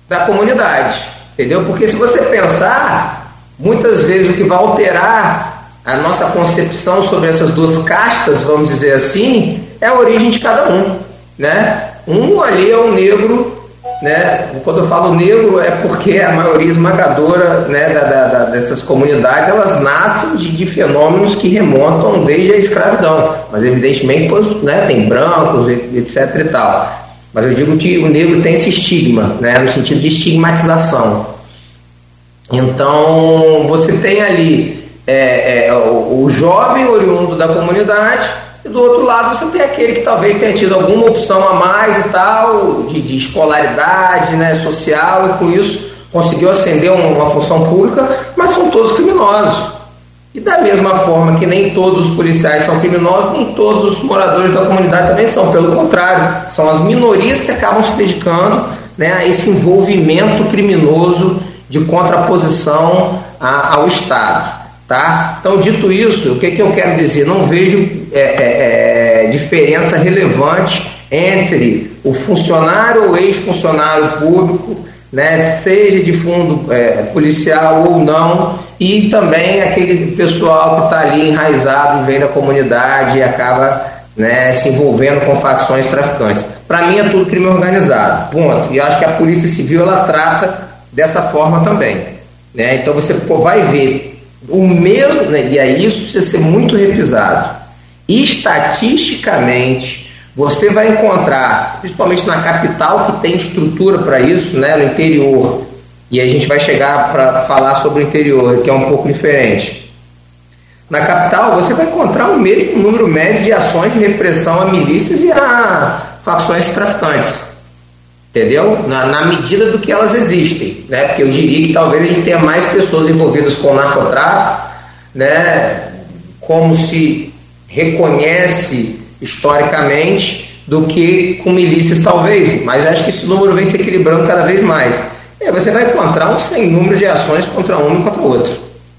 da comunidade, entendeu? Porque se você pensar, muitas vezes o que vai alterar a nossa concepção sobre essas duas castas, vamos dizer assim, é a origem de cada um, né? Um ali é o negro, né? Quando eu falo negro é porque a maioria esmagadora, né, da, da, dessas comunidades elas nascem de, de, fenômenos que remontam desde a escravidão, mas evidentemente, né, tem brancos, etc e tal. Mas eu digo que o negro tem esse estigma, né, no sentido de estigmatização. Então, você tem ali é, é, o, o, jovem oriundo da comunidade, e do outro lado você tem aquele que talvez tenha tido alguma opção a mais e tal, de, de escolaridade né, social, e com isso conseguiu ascender uma, uma função pública, mas são todos criminosos. E da mesma forma que nem todos os policiais são criminosos, nem todos os moradores da comunidade também são. Pelo contrário, são as minorias que acabam se dedicando né, a esse envolvimento criminoso de contraposição a, ao Estado. Tá? Então, dito isso, o que, que eu quero dizer? Não vejo é, é, é, diferença relevante entre o funcionário ou ex-funcionário público, né, seja de fundo é, policial ou não, e também aquele pessoal que está ali enraizado, vem da comunidade e acaba né, se envolvendo com facções traficantes. Para mim é tudo crime organizado, ponto. E acho que a Polícia Civil ela trata dessa forma também. Né? Então você vai ver o mesmo, né, e aí isso precisa ser muito revisado. Estatisticamente, você vai encontrar, principalmente na capital que tem estrutura para isso, né, no interior, e a gente vai chegar para falar sobre o interior, que é um pouco diferente. Na capital, você vai encontrar o mesmo número médio de ações de repressão a milícias e a facções traficantes. Entendeu? Na, na, medida do que elas existem. Né? Porque eu diria que talvez a gente tenha mais pessoas envolvidas com narcotráfico, né? como se reconhece historicamente, do que com milícias, talvez. Mas acho que esse número vem se equilibrando cada vez mais é, você vai encontrar um sem número de ações contra um e contra o outro.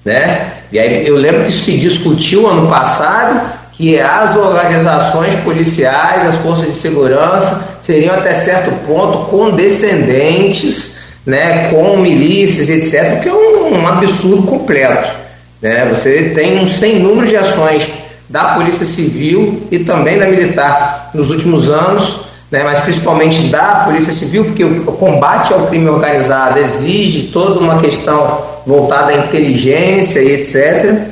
Né? E aí eu lembro que se discutiu ano passado que as organizações policiais, as forças de segurança, seriam até certo ponto condescendentes né, com milícias, etc., que é um, um absurdo completo. Né? Você tem um sem número de ações da Polícia Civil e também da Militar nos últimos anos né, mas principalmente da Polícia Civil, porque o, combate ao crime organizado exige toda uma questão voltada à inteligência e etc.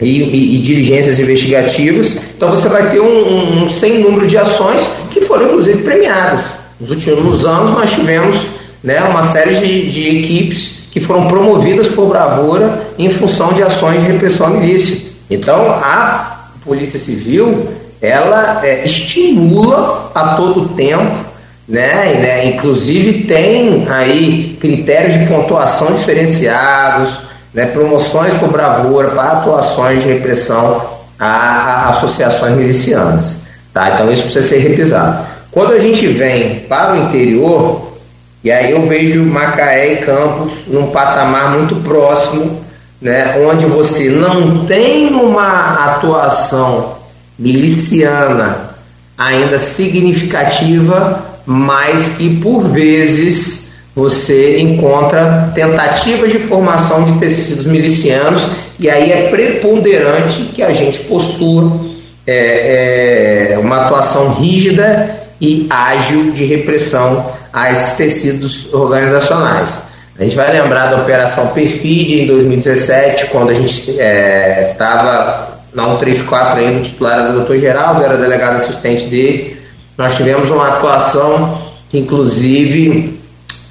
E, e, e diligências investigativas. Então você vai ter um, um, sem número de ações que foram inclusive premiadas. Nos últimos anos nós tivemos né, uma série de, de equipes que foram promovidas por bravura em função de ações de repressão à milícia. Então a Polícia Civil ela é, estimula a todo tempo, né, né, inclusive tem aí critérios de pontuação diferenciados, né, promoções por bravura para atuações de repressão a, associações milicianas. Tá? Então isso precisa ser revisado. Quando a gente vem para o interior, e aí eu vejo Macaé e Campos num patamar muito próximo, né, onde você não tem uma atuação miliciana ainda significativa, mas que por vezes você encontra tentativas de formação de tecidos milicianos e aí é preponderante que a gente possua é, é, uma atuação rígida e ágil de repressão a esses tecidos organizacionais. A gente vai lembrar da Operação Perfide em 2017, quando a gente estava é, na 134 ainda, o titular era o doutor Geraldo, era delegado assistente dele. Nós tivemos uma atuação que, inclusive,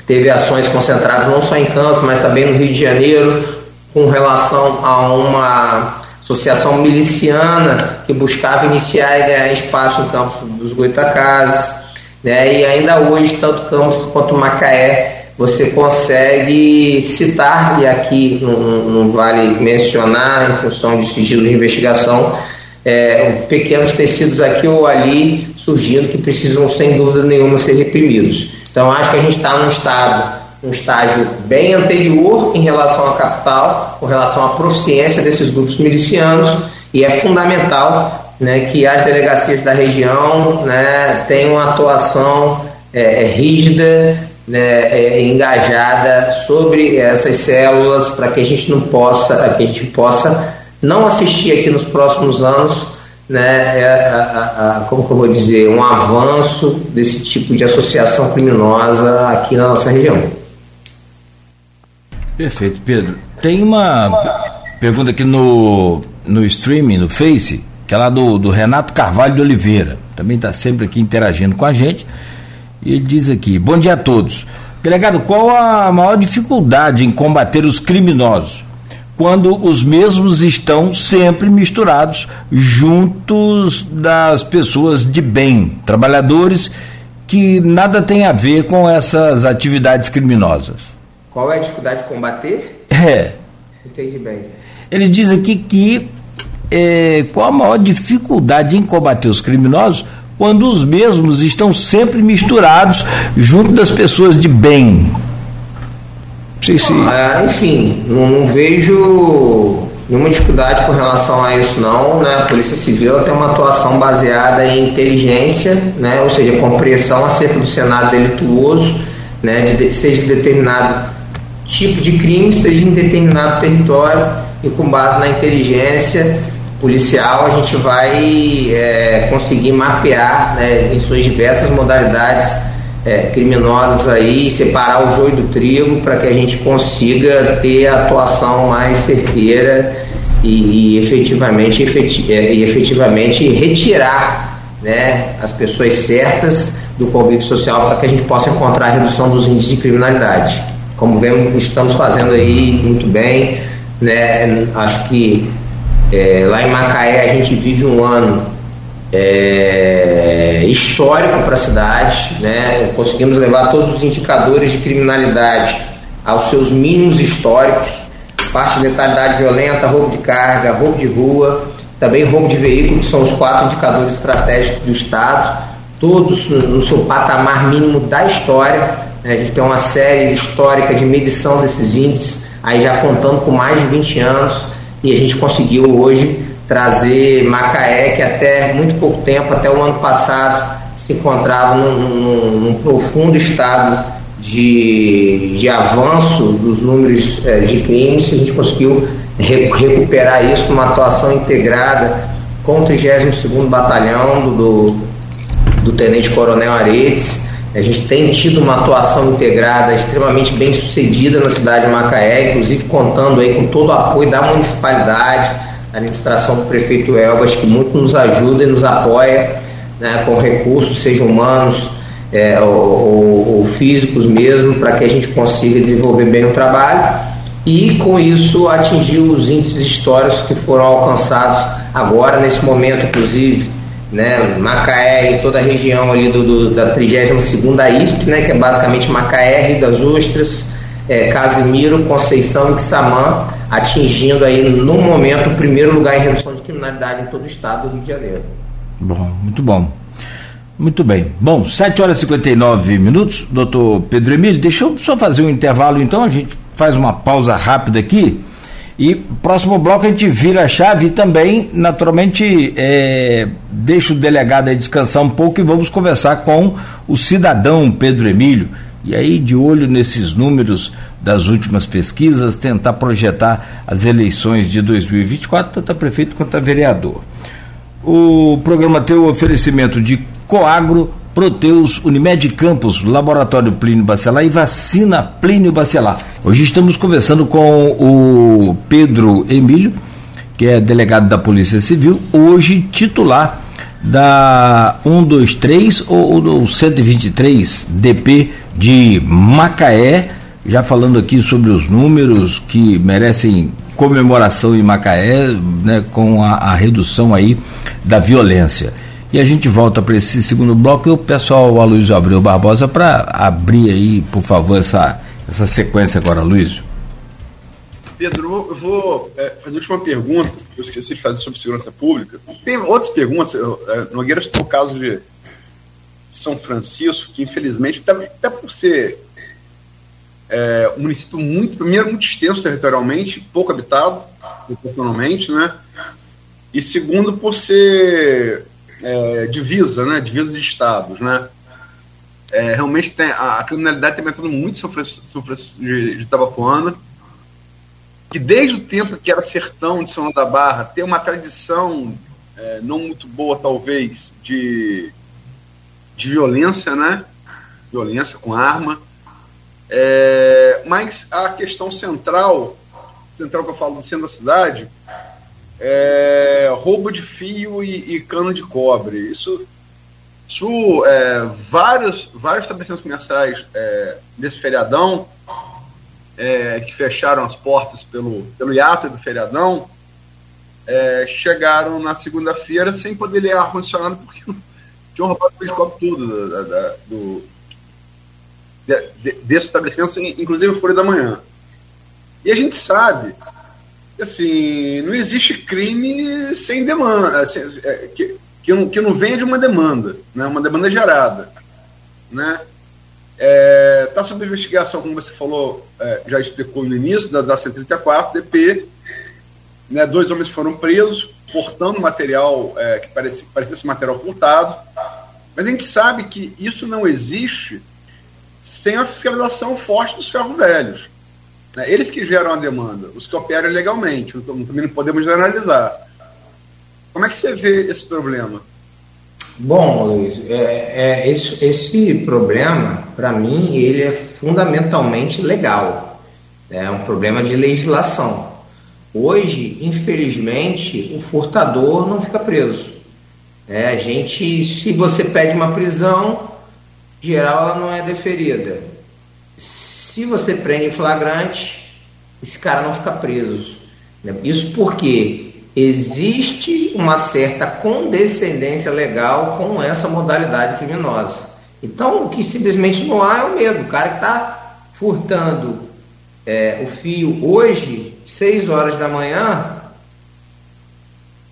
teve ações concentradas não só em Campos, mas também no Rio de Janeiro, com relação a uma associação miliciana que buscava iniciar e ganhar espaço em Campos dos Goitacazes, né? E ainda hoje, tanto Campos quanto Macaé, você consegue citar, e aqui não, não vale mencionar, em função de sigilo de investigação, é, pequenos tecidos aqui ou ali surgindo que precisam, sem dúvida nenhuma, ser reprimidos. Então, acho que a gente está num estado um estágio bem anterior em relação à capital, com relação à proficiência desses grupos milicianos, e é fundamental né, que as delegacias da região né, tenham uma atuação é, é rígida, né, é, engajada sobre essas células, para que a gente não possa, que a gente possa não assistir aqui nos próximos anos né, é, a, a, a, como que eu vou dizer, um avanço desse tipo de associação criminosa aqui na nossa região. Perfeito, Pedro. Tem uma pergunta aqui no, no streaming, no Face, que é lá do, do Renato Carvalho de Oliveira. Também está sempre aqui interagindo com a gente. E ele diz aqui: Bom dia a todos. Delegado, qual a maior dificuldade em combater os criminosos? Quando os mesmos estão sempre misturados juntos das pessoas de bem, trabalhadores que nada tem a ver com essas atividades criminosas. Qual é a dificuldade de combater? É. Entendi bem. Ele diz aqui que é, qual a maior dificuldade em combater os criminosos quando os mesmos estão sempre misturados junto das pessoas de bem. Sim, sim. Ah, enfim, não, não, vejo nenhuma dificuldade com relação a isso não, né? A Polícia Civil tem uma atuação baseada em inteligência, né? Ou seja, compreensão acerca do cenário delituoso, né? De, seja determinado tipo de crime, seja em determinado território e com base na inteligência policial a gente vai é, conseguir mapear né, em suas diversas modalidades é, criminosas aí, separar o joio do trigo para que a gente consiga ter a atuação mais certeira e, e efetivamente, efeti é, e efetivamente retirar né, as pessoas certas do convívio social para que a gente possa encontrar a redução dos índices de criminalidade como vemos, estamos fazendo aí muito bem. Né? Acho que é, lá em Macaé a gente vive um ano é, histórico para a cidade. Né? Conseguimos levar todos os indicadores de criminalidade aos seus mínimos históricos. Parte de letalidade violenta, roubo de carga, roubo de rua, também roubo de veículo, que são os quatro indicadores estratégicos do Estado, todos no seu patamar mínimo da história. Né? A gente tem uma série histórica de medição desses índices, aí já contando com mais de 20 anos, e a gente conseguiu hoje trazer Macaé, que até muito pouco tempo, até o ano passado, se encontrava num, num, num profundo estado de, de avanço dos números é, de crimes, a gente conseguiu re, recuperar isso numa atuação integrada com o 32º Batalhão do, do, do Tenente Coronel Aredes, a gente tem tido uma atuação integrada extremamente bem sucedida na cidade de Macaé, inclusive contando aí com todo o apoio da municipalidade, da administração do prefeito Elvas, que muito nos ajuda e nos apoia né, com recursos, sejam humanos é, ou, ou, ou físicos mesmo, para que a gente consiga desenvolver bem o trabalho e com isso atingir os índices históricos que foram alcançados agora, nesse momento, inclusive né, Macaé e toda a região ali do, do da 32ª ISP, né, que é basicamente Macaé, Rio das Ostras, é, Casimiro, Conceição e Quissamã, atingindo aí no momento o primeiro lugar em redução de criminalidade em todo o estado do Rio de Janeiro. Bom, muito bom. Muito bem. Bom, 7 horas e 59 minutos, doutor Pedro Emílio, deixa eu só fazer um intervalo então, a gente faz uma pausa rápida aqui. E próximo bloco a gente vira a chave e também, naturalmente, é, deixa o delegado aí descansar um pouco e vamos conversar com o cidadão Pedro Emílio. E aí, de olho nesses números das últimas pesquisas, tentar projetar as eleições de 2024, tanto a prefeito quanto a vereador. O programa tem o oferecimento de Coagro, Proteus, Unimed Campos, Laboratório Plínio Bacelar e Vacina Plínio Bacelar. Hoje estamos conversando com o Pedro Emílio, que é delegado da Polícia Civil, hoje titular da 123 ou do 123 DP de Macaé, já falando aqui sobre os números que merecem comemoração em Macaé, né, com a, a redução aí da violência. E a gente volta para esse segundo bloco e eu peço ao Aloysio Abreu Barbosa para abrir aí, por favor, essa, essa sequência agora, Luiz. Pedro, eu vou é, fazer a última pergunta, que eu esqueci de fazer sobre segurança pública. Tem outras perguntas, é, Nogueira citou o caso de São Francisco, que infelizmente, até, até por ser é, um município muito, primeiro, muito extenso territorialmente, pouco habitado, proporcionalmente, né? E segundo, por ser é, divisa, né? Divisa de estados, né? É, realmente tem, a, a criminalidade tem muito São Francisco, São Francisco de, de Itabapuana, que desde o tempo que era sertão de São da Barra tem uma tradição é, não muito boa, talvez, de, de violência, né? Violência com arma. É, mas a questão central, central que eu falo do centro da cidade, é, roubo de fio e, e, cano de cobre. Isso, isso é, vários, vários estabelecimentos comerciais é, nesse feriadão, é, que fecharam as portas pelo, pelo hiato do feriadão, é, chegaram na segunda-feira sem poder ler ar-condicionado porque tinham roubado o cobre tudo da, da, do, de, desse estabelecimento, inclusive o Folha da Manhã. E a gente sabe assim, não existe crime sem demanda, assim, é, que, que, não, que não venha de uma demanda, né, uma demanda gerada. Né? É, tá sob investigação, como você falou, é, já explicou no início, da, da 134, DP. Né, dois homens foram presos, portando material é, que parecia, parecia ser material furtado. Mas a gente sabe que isso não existe sem a fiscalização forte dos ferros velhos. Né? Eles que geram a demanda, os que operam legalmente, também não podemos generalizar. Como é que você vê esse problema? Bom, Luiz, é, é esse, esse problema, para mim, ele é fundamentalmente legal. É um problema de legislação. Hoje, infelizmente, o furtador não fica preso. É, a gente, se você pede uma prisão, geral ela não é deferida. Se você prende flagrante, esse cara não fica preso. Isso porque existe uma certa condescendência legal com essa modalidade criminosa. Então, o que simplesmente não há é o medo. O cara que está furtando é, o fio hoje, 6 horas da manhã,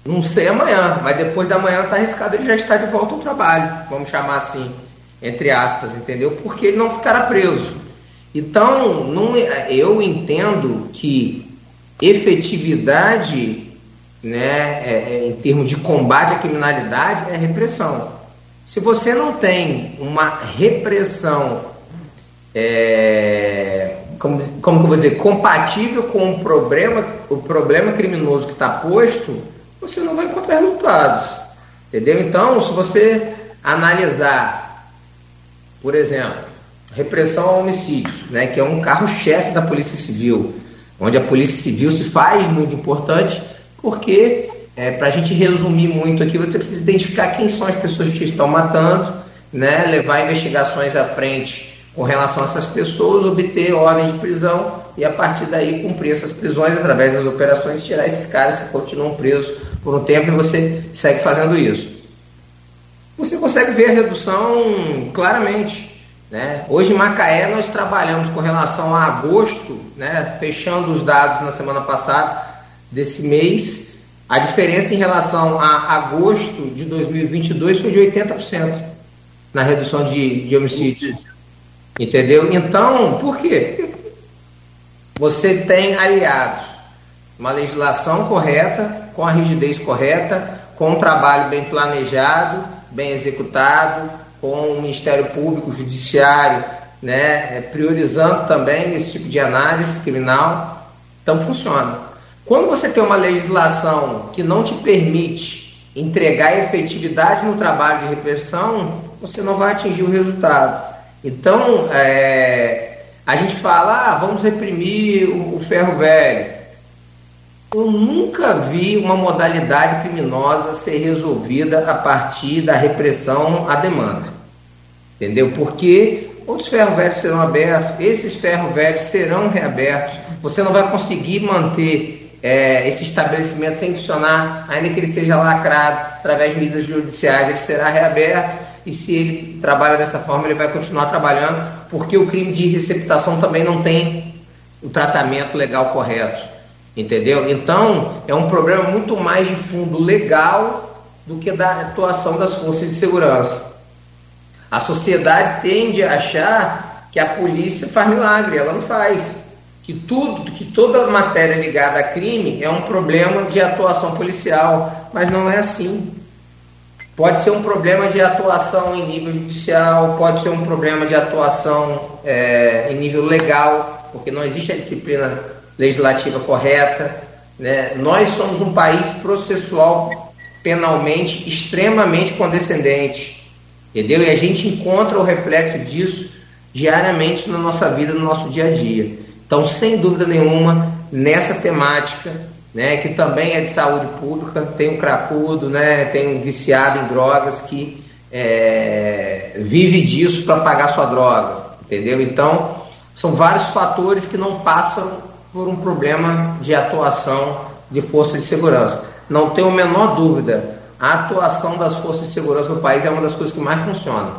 não sei amanhã, mas depois da manhã está arriscado, ele já está de volta ao trabalho, vamos chamar assim, entre aspas, entendeu? Porque ele não ficará preso. Então, não, é, eu entendo que efetividade, né, é, é, em termos de combate à criminalidade, é repressão. Se você não tem uma repressão, é, como, como eu vou dizer, compatível com o problema, o problema criminoso que está posto, você não vai encontrar resultados. Entendeu? Então, se você analisar, por exemplo, repressão ao homicídio, né, que é um carro-chefe da Polícia Civil, onde a Polícia Civil se faz muito importante, porque, é, para a gente resumir muito aqui, você precisa identificar quem são as pessoas que estão matando, né, levar investigações à frente com relação a essas pessoas, obter ordens de prisão e, a partir daí, cumprir essas prisões através das operações, tirar esses caras que continuam presos por um tempo e você segue fazendo isso. Você consegue ver a redução claramente né? Hoje em Macaé nós trabalhamos com relação a agosto, né? fechando os dados na semana passada desse mês, a diferença em relação a agosto de 2022 foi de 80% na redução de, de homicídios. Entendeu? Então, por quê? Você tem aliados uma legislação correta, com a rigidez correta, com um trabalho bem planejado, bem executado, com o Ministério Público, o Judiciário, né, priorizando também esse tipo de análise criminal, então funciona. Quando você tem uma legislação que não te permite entregar efetividade no trabalho de repressão, você não vai atingir o resultado. Então, é, a gente fala, ah, vamos reprimir o, o ferro velho. Eu nunca vi uma modalidade criminosa ser resolvida a partir da repressão à demanda. Entendeu? Porque outros ferros velhos serão abertos, esses ferros velhos serão reabertos. Você não vai conseguir manter é, esse estabelecimento sem funcionar, ainda que ele seja lacrado através de medidas judiciais, ele será reaberto e se ele trabalha dessa forma, ele vai continuar trabalhando, porque o crime de receptação também não tem o tratamento legal correto. Entendeu? Então, é um problema muito mais de fundo legal do que da atuação das forças de segurança. A sociedade tende a achar que a polícia faz milagre, ela não faz. Que tudo, que toda matéria ligada a crime é um problema de atuação policial, mas não é assim. Pode ser um problema de atuação em nível judicial, pode ser um problema de atuação é, em nível legal, porque não existe a disciplina legislativa correta. Né? Nós somos um país processual penalmente extremamente condescendente, entendeu? E a gente encontra o reflexo disso diariamente na nossa vida, no nosso dia a dia. Então, sem dúvida nenhuma, nessa temática, né, que também é de saúde pública, tem um cracudo, né, tem um viciado em drogas que é, vive disso para pagar sua droga, entendeu? Então, são vários fatores que não passam por um problema de atuação de forças de segurança. Não tenho a menor dúvida, a atuação das forças de segurança no país é uma das coisas que mais funciona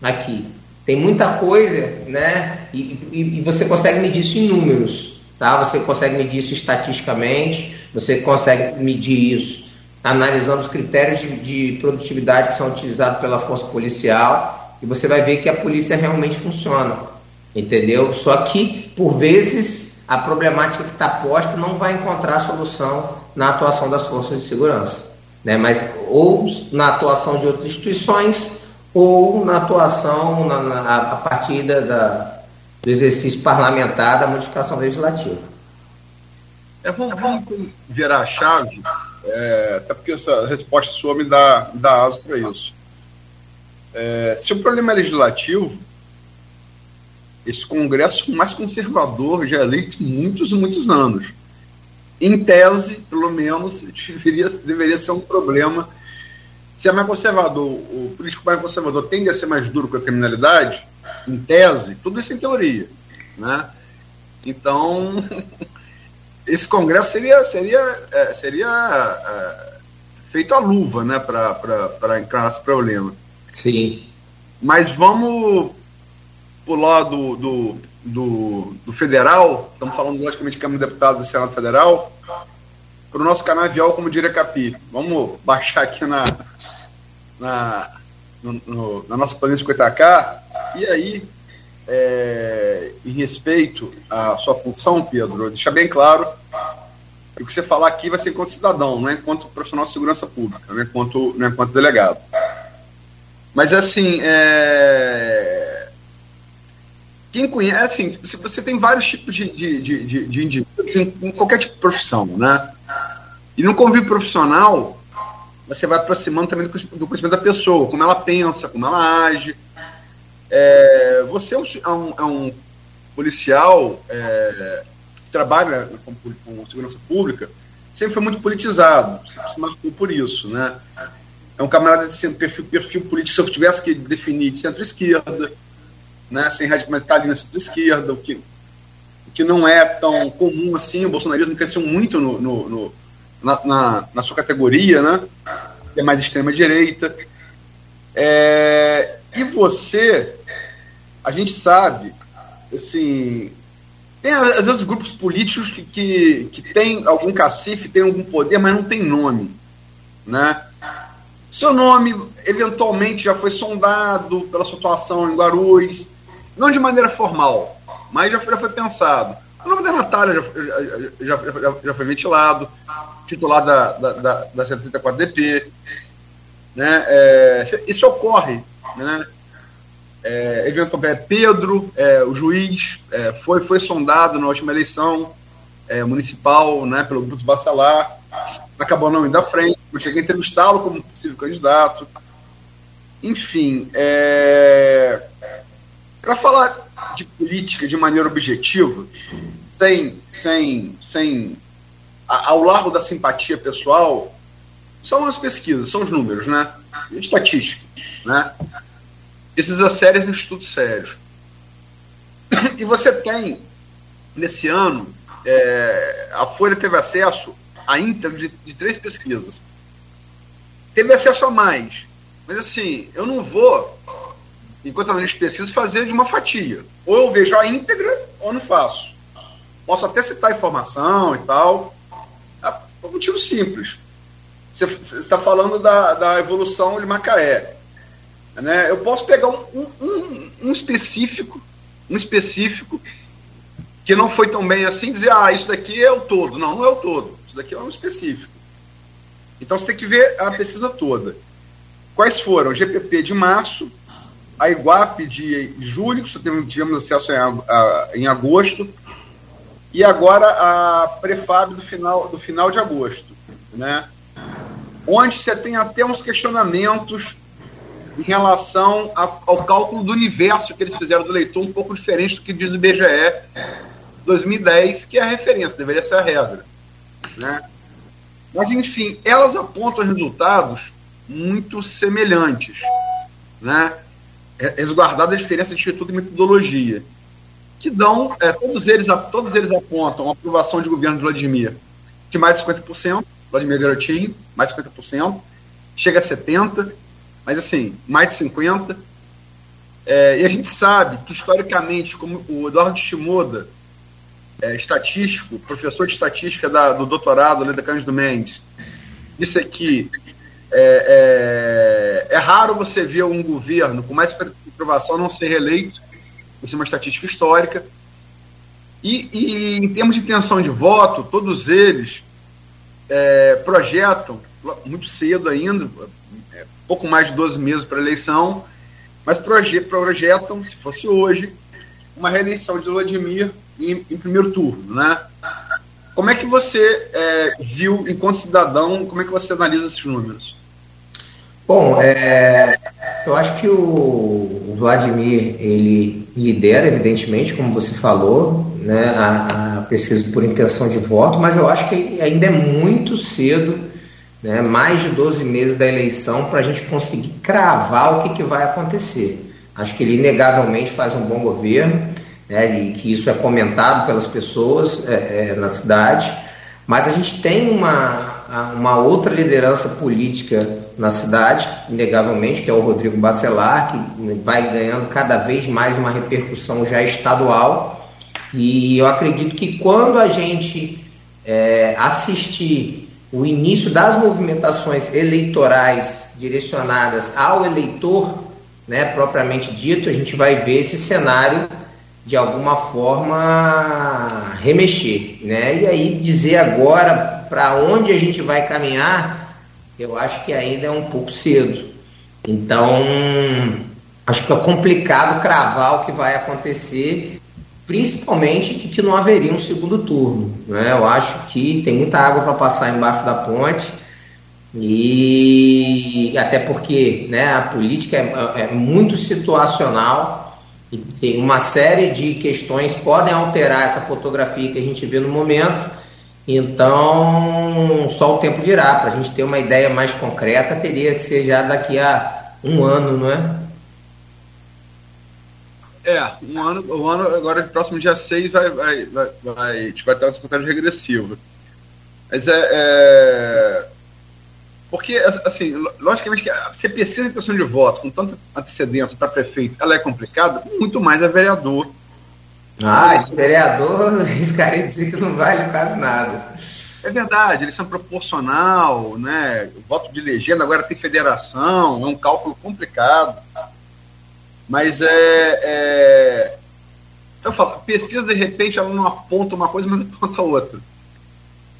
aqui. Tem muita coisa, né? E, e, e você consegue medir isso em números, tá? Você consegue medir isso estatisticamente, você consegue medir isso analisando os critérios de, de produtividade que são utilizados pela força policial e você vai ver que a polícia realmente funciona, entendeu? Só que por vezes a problemática que está posta não vai encontrar solução na atuação das forças de segurança, né? mas ou na atuação de outras instituições ou na atuação na, na, a partir da, da, do exercício parlamentar da modificação legislativa. É, vamos, vamos virar a chave, é, até porque essa resposta sua me dá, dá asa para isso. É, se o problema é legislativo, esse Congresso mais conservador já é eleito muitos muitos anos. Em tese, pelo menos, deveria, deveria ser um problema. Se é mais conservador, o político mais conservador tende a ser mais duro com a criminalidade, em tese, tudo isso em teoria. Né? Então, esse Congresso seria, seria, é, seria é, feito à luva né, para encarar esse problema. Sim. Mas vamos pular do, do, do, do federal, estamos falando logicamente de Câmara de Deputados e Senado Federal, para o nosso canavial, como diria Capi. Vamos baixar aqui na, na, no, no, na nossa planeta 50K. E aí, é, em respeito à sua função, Pedro, deixar bem claro que o que você falar aqui vai ser enquanto cidadão, não é enquanto profissional de segurança pública, não é enquanto, não é enquanto delegado. Mas assim, é, quem conhece, assim, você tem vários tipos de, de, de, de, indivíduos em, qualquer tipo de profissão, né? E no convívio profissional, você vai aproximando também do, conhecimento da pessoa, como ela pensa, como ela age. É, você é um, é um é policial é, que trabalha com, com, segurança pública, sempre foi muito politizado, sempre se marcou por isso, né? É um camarada de perfil, perfil político, se eu tivesse que definir de centro-esquerda, né, sem radicalizar ali na centro-esquerda, o que, o que não é tão comum assim. O bolsonarismo cresceu muito no, no, no na, na, na, sua categoria, né? É mais extrema-direita. É, e você, a gente sabe, assim, tem às vezes grupos políticos que, que, que tem algum cacife, tem algum poder, mas não tem nome, né? Seu nome eventualmente já foi sondado pela sua atuação em Guarulhos, não de maneira formal, mas já foi, já foi pensado. O nome da Natália já, já, já, já foi ventilado, titular da, da, da, da 134DP. Né? É, isso ocorre. Né? É, eventualmente, Pedro, é, o juiz, é, foi, foi sondado na última eleição é, municipal né, pelo Grupo Bacelar, acabou não indo à frente, eu cheguei a entrevistá-lo como possível candidato. Enfim, é, para falar de política de maneira objetiva, sem, sem, sem ao largo da simpatia pessoal, são as pesquisas, são os números, né? E estatística, né? Precisa sérios em estudos sérios. E você tem, nesse ano, é, a Folha teve acesso a íntegro de, de três pesquisas. Teve acesso a mais. Mas assim, eu não vou, enquanto analista de pesquisa, fazer de uma fatia. Ou eu vejo a íntegra ou não faço. Posso até citar informação e tal. É um motivo simples. Você está falando da, da evolução de Macaé. Né? Eu posso pegar um, um, um específico, um específico que não foi tão bem assim, dizer, ah, isso daqui é o todo. Não, não é o todo. Isso daqui é um específico. Então você tem que ver a pesquisa toda. Quais foram? GPP de março, a Iguape de julho, que só tivemos acesso em, agosto, e agora a Prefab do final, do final de agosto. Né? Onde você tem até uns questionamentos em relação ao cálculo do universo que eles fizeram do leitor, um pouco diferente do que diz o IBGE 2010, que é a referência, deveria ser a regra. Né? Mas, enfim, elas apontam resultados muito semelhantes, né? Resguardada a diferença de instituto e metodologia, que dão, é, todos, eles, todos eles apontam a aprovação de governo de Vladimir de mais de 50%, Vladimir Garotinho, mais de 50%, chega a 70%, mas assim, mais de 50%. É, e a gente sabe que, historicamente, como o Eduardo Shimoda, é, estatístico, professor de estatística da, do doutorado Leda Cândido Mendes, disse aqui é, é, é, raro você ver um governo com mais aprovação não ser reeleito, isso é uma estatística histórica. E, e em termos de intenção de voto, todos eles é, projetam, muito cedo ainda, é, pouco mais de 12 meses para a eleição, mas proje projetam, se fosse hoje, uma reeleição de Vladimir em, em primeiro turno, né? Como é que você é, viu, enquanto cidadão, como é que você analisa esses números? Bom, é, eu acho que o, Vladimir ele lidera, evidentemente, como você falou, né, a, a, pesquisa por intenção de voto, mas eu acho que ainda é muito cedo, né, mais de 12 meses da eleição, para a gente conseguir cravar o que, que vai acontecer. Acho que ele inegavelmente faz um bom governo, né, e que isso é comentado pelas pessoas é, é, na cidade, mas a gente tem uma, uma outra liderança política na cidade, inegavelmente, que é o Rodrigo Bacelar, que vai ganhando cada vez mais uma repercussão já estadual. E eu acredito que quando a gente é, assistir o início das movimentações eleitorais direcionadas ao eleitor, né, propriamente dito, a gente vai ver esse cenário de alguma forma remexer, né? E aí dizer agora para onde a gente vai caminhar, eu acho que ainda é um pouco cedo. Então, acho que é complicado cravar o que vai acontecer, principalmente que, não haveria um segundo turno, né? Eu acho que tem muita água para passar embaixo da ponte. E até porque né, a política é, é muito situacional, e tem uma série de questões que podem alterar essa fotografia que a gente vê no momento. Então, só o tempo dirá. Para a gente ter uma ideia mais concreta, teria que ser já daqui a um ano, não é? É, um ano, um ano agora, próximo dia 6, vai, vai, vai, vai, a gente vai ter uma contagem regressiva. Mas é, é porque, assim, logicamente, que você pesquisa a intenção de voto com tanta antecedência para prefeito, ela é complicada, muito mais é vereador. Ah, esse vereador, esse cara dizer que não vale quase nada. É verdade, eles são proporcional, né? voto de legenda, agora tem federação, é um cálculo complicado. Mas é, é. Eu falo, pesquisa de repente ela não aponta uma coisa, mas aponta outra.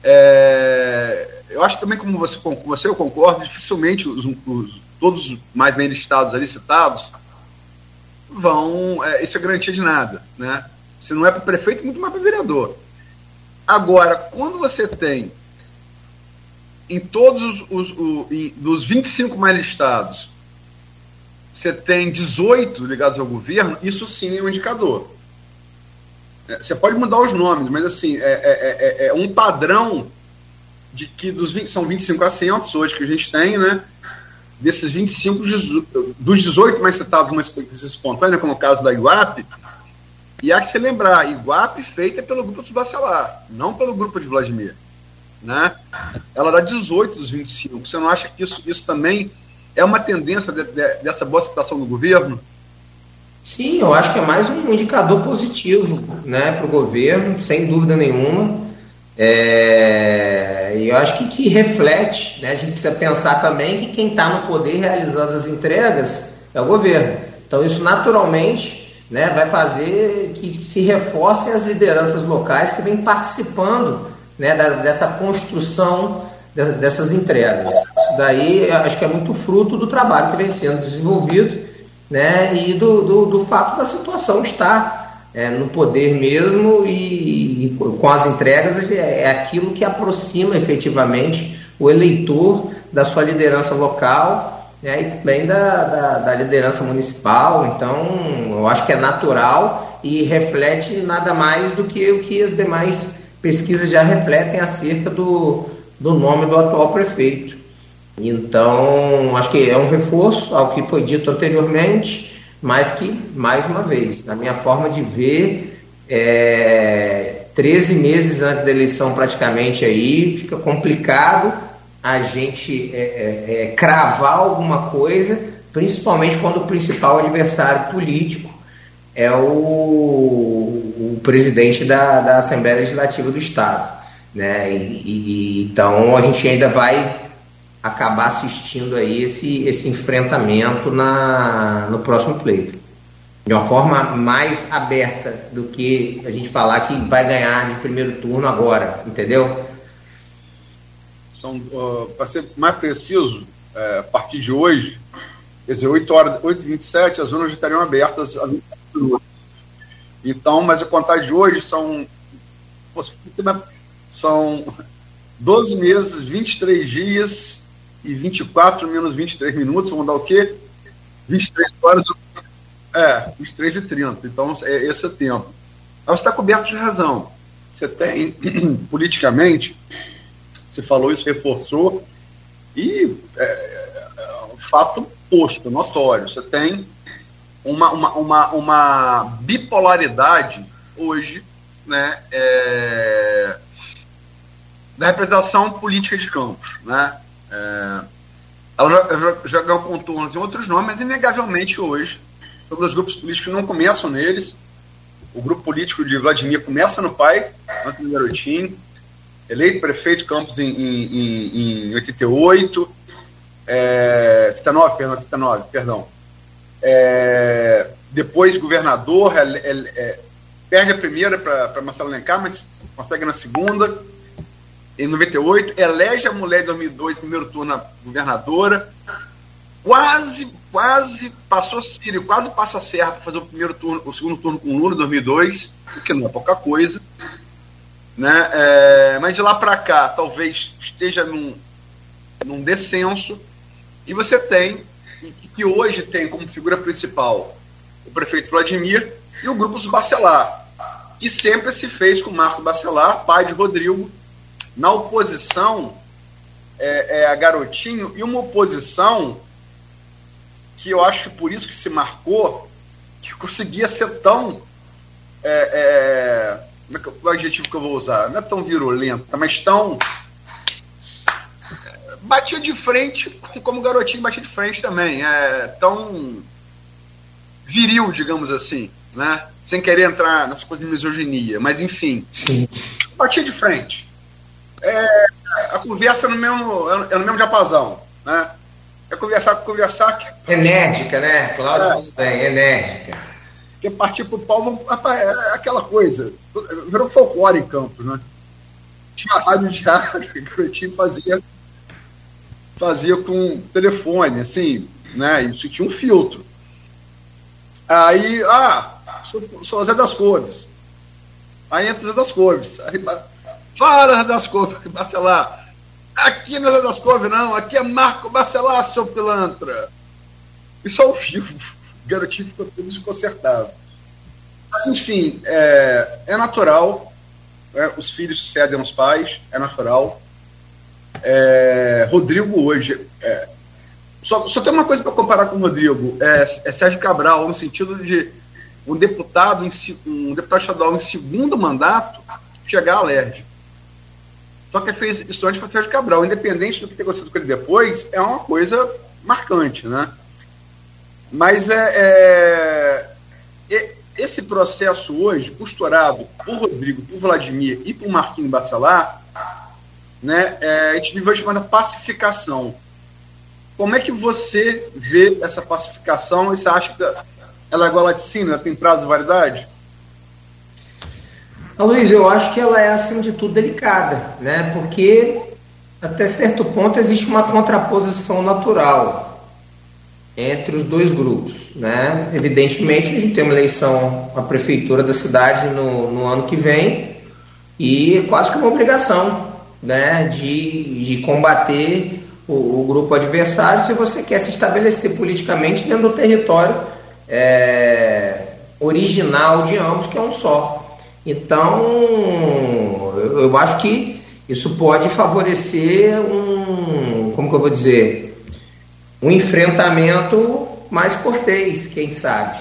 É eu acho também, como você, você eu concordo, dificilmente os, os, todos os mais bem listados ali citados vão. É, isso é garantia de nada. Né? Se não é para prefeito, muito mais para vereador. Agora, quando você tem em todos os, os em, dos 25 mais listados, você tem 18 ligados ao governo, isso sim é um indicador. É, você pode mudar os nomes, mas assim, é, é, é, é um padrão de que dos 20, são 25 assentos hoje que a gente tem, né? Desses 25, dos 18 mais citados mais espontâneos, como o caso da IUAP, E há que se lembrar, Iguape feita pelo grupo de Bacelar, não pelo grupo de Vladimir. Né? Ela dá 18 dos 25. Você não acha que isso, isso também é uma tendência de, de, dessa boa situação do governo? Sim, eu acho que é mais um indicador positivo né, para o governo, sem dúvida nenhuma. É, e eu acho que, que reflete, né, a gente precisa pensar também que quem está no poder realizando as entregas é o governo. Então isso naturalmente né, vai fazer que se reforcem as lideranças locais que vêm participando né, da, dessa construção dessas entregas. Isso daí acho que é muito fruto do trabalho que vem sendo desenvolvido né, e do, do, do fato da situação estar é, no poder mesmo e, e, com as entregas é, é aquilo que aproxima efetivamente o eleitor da sua liderança local e também da, da, da liderança municipal. Então, eu acho que é natural e reflete nada mais do que o que as demais pesquisas já refletem acerca do, do nome do atual prefeito. Então, acho que é um reforço ao que foi dito anteriormente, mas que, mais uma vez, na minha forma de ver, é, 13 meses antes da eleição praticamente aí, fica complicado a gente é, é, é, cravar alguma coisa, principalmente quando o principal adversário político é o, o presidente da, da Assembleia Legislativa do Estado. Né? E, e, então a gente ainda vai acabar assistindo aí esse, esse enfrentamento na, no próximo pleito. De uma forma mais aberta do que a gente falar que vai ganhar de primeiro turno agora, entendeu? São, uh, para ser mais preciso, é, a partir de hoje, quer dizer, 8 horas, 8h27, as urnas estariam abertas a 27 minutos. Então, mas a contagem de hoje são. São 12 meses, 23 dias e 24 menos 23 minutos, vão dar o quê? 23 horas. É, 23 e 30. Então, é, esse é o tempo. Ela está coberto de razão. Você tem, politicamente, você falou isso, reforçou, e é, é um fato posto, notório. Você tem uma, uma, uma, uma bipolaridade hoje né, é, da representação política de campos. Né? É, ela já, já ganhou contornos em outros nomes, mas inegavelmente hoje, todos os grupos políticos não começam neles. O grupo político de Vladimir começa no pai, Antônio Garotinho, eleito prefeito de Campos em, em, em 88, é, 89, perdão, 89, perdão. É, depois governador, é, é, é perde a primeira para Marcelo Alencar, mas consegue na segunda em 98, elege a mulher em 2002, primeiro turno governadora, quase, quase passou Sírio, quase passa a Serra para fazer o primeiro turno, o segundo turno com Lula em 2002, o que não é pouca coisa. Né? É, mas de lá para cá, talvez esteja num, num descenso, e você tem, que hoje tem como figura principal o prefeito Vladimir e o grupo Bacelar, que sempre se fez com Marco Bacelar, pai de Rodrigo, na oposição é, é, a Garotinho, e uma oposição que eu acho que por isso que se marcou, que conseguia ser tão. É, é, como é o adjetivo que eu vou usar? Não é tão virulenta, mas tão. Batia de frente, como o garotinho batia de frente também. É tão viril, digamos assim, né? Sem querer entrar nessa coisa de misoginia, mas enfim. Sim. Batia de frente é, a conversa no mesmo, é no mesmo diapasão, né? É conversar com conversar. Que... Enérgica, né? Cláudio é. bem, enérgica. Que partir pro pau, é aquela coisa. Virou folclore em Campos, né? Tinha rádio diário que o time fazia, fazia com telefone, assim, né? Isso tinha um filtro. Aí, ah, sou, sou Zé das Cores. Aí entra Zé das Cores. Aí, Fala, das Couve, Bacelar. Aqui não é das Couve, não. Aqui é Marco Bacelar, seu pilantra. Isso ao vivo. Garotinho ficou tudo desconcertado. Mas, enfim, é, é natural. É, os filhos sucedem aos pais, é natural. É, Rodrigo hoje. É, só, só tem uma coisa para comparar com o Rodrigo: é, é Sérgio Cabral, no sentido de um deputado, em, um deputado estadual em segundo mandato chegar à. Só que fez isso antes para Sérgio Cabral. Independente do que tenha acontecido com ele depois, é uma coisa marcante, né? Mas é, é, esse processo hoje, costurado por Rodrigo, por Vladimir e por Marquinhos Bacelar, né, é, a gente vive hoje chamada pacificação. Como é que você vê essa pacificação e você acha que ela é igual a ela tem prazo de validade? Luiz, eu acho que ela é, acima de tudo, delicada, né? Porque até certo ponto existe uma contraposição natural entre os dois grupos, né? Evidentemente, a gente tem uma eleição à prefeitura da cidade no, no ano que vem e é quase que uma obrigação, né? De, de combater o, o grupo adversário se você quer se estabelecer politicamente dentro do território é, original de ambos, que é um só. Então, eu acho que isso pode favorecer um, como que eu vou dizer, um enfrentamento mais cortês, quem sabe,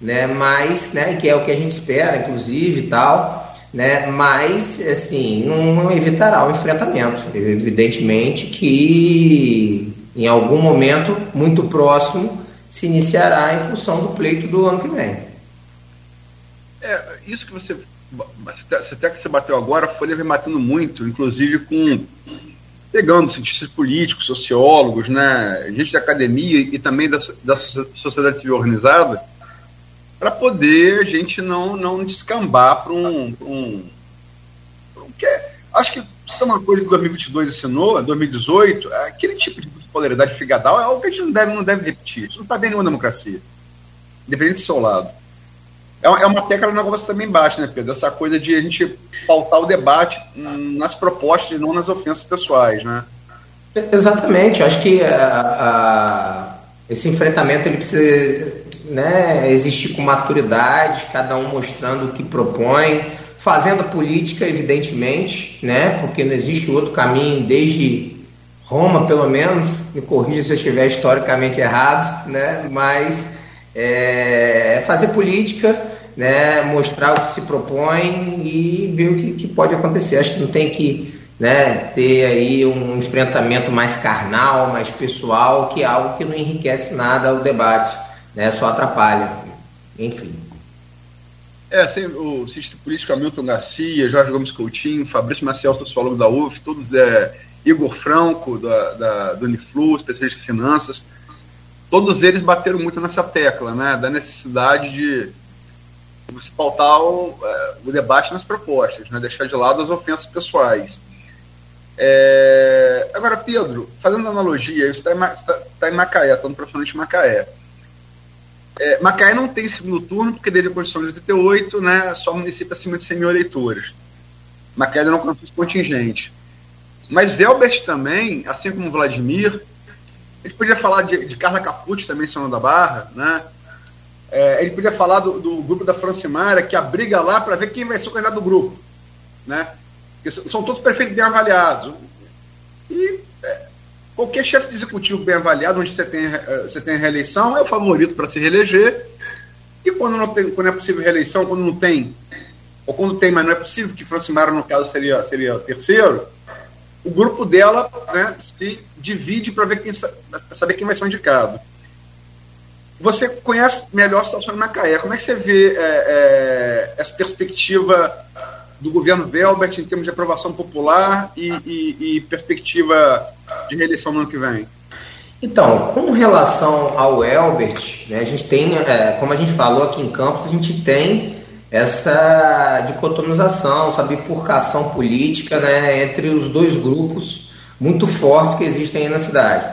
né? Mas, né, que é o que a gente espera, inclusive, tal, né? Mas, assim, não, não evitará o enfrentamento. Evidentemente que em algum momento muito próximo se iniciará em função do pleito do ano que vem. É, isso que você até que você bateu agora, a Folha vem batendo muito, inclusive com pegando cientistas políticos, sociólogos, né, gente da academia e também da, da sociedade civil organizada, para poder a gente não, não descambar para um, um, um que acho que isso é uma coisa que 2022 ensinou, 2018, é aquele tipo de polaridade figadal é algo que a gente não deve, não deve repetir. Isso não está bem nenhuma democracia, independente do seu lado. É, é uma tecla na qual você também bate, né, Pedro? Essa coisa de a gente pautar o debate nas propostas e não nas ofensas pessoais, né? Exatamente. Acho que a, esse enfrentamento ele precisa né, existir com maturidade, cada um mostrando o que propõe, fazendo política, evidentemente, né? Porque não existe outro caminho desde Roma, pelo menos. Me corrija se eu estiver historicamente errado, né? Mas é, fazer política, né, mostrar o que se propõe e ver o que, que pode acontecer. Acho que não tem que né, ter aí um enfrentamento mais carnal, mais pessoal, que é algo que não enriquece nada o debate, né, só atrapalha. Enfim. É, assim, o cientista político Hamilton Garcia, Jorge Gomes Coutinho, Fabrício Maciel, sociólogo da UF, todos é, Igor Franco, da, da, do Uniflu, especialista em finanças, todos eles bateram muito nessa tecla, né, da necessidade de você pautar o, é, o debate nas propostas, né, deixar de lado as ofensas pessoais. É, agora, Pedro, fazendo analogia, você está em, tá, tá em Macaé, está no profissionalmente Macaé. É, Macaé não tem segundo turno, porque desde a Constituição de 88, né, só município acima de 100 mil eleitores. Macaé não esse contingente. Mas Velbert também, assim como Vladimir, a gente podia falar de, de Carla Capucci também, São da Barra, né? É, gente podia falar do, do, grupo da Francimara, que a briga lá para ver quem vai ser o candidato do grupo. Né? São todos prefeitos bem avaliados. E é, qualquer chefe de executivo bem avaliado, onde você tem, é, você tem reeleição, é o favorito para se reeleger. E quando não, tem, quando é possível reeleição, quando não tem, ou quando tem, mas não é possível, que Francimara, no caso, seria, seria terceiro, o grupo dela né, se divide para ver quem, saber quem vai ser indicado. Você conhece melhor a situação de Macaé. Como é que você vê é, é, essa perspectiva do governo Velbert em termos de aprovação popular e, e, e perspectiva de reeleição no ano que vem? Então, com relação ao Elbert, né, a gente tem, é, como a gente falou aqui em Campos, a gente tem essa dicotomização, essa bifurcação política né, entre os dois grupos muito fortes que existem aí na cidade.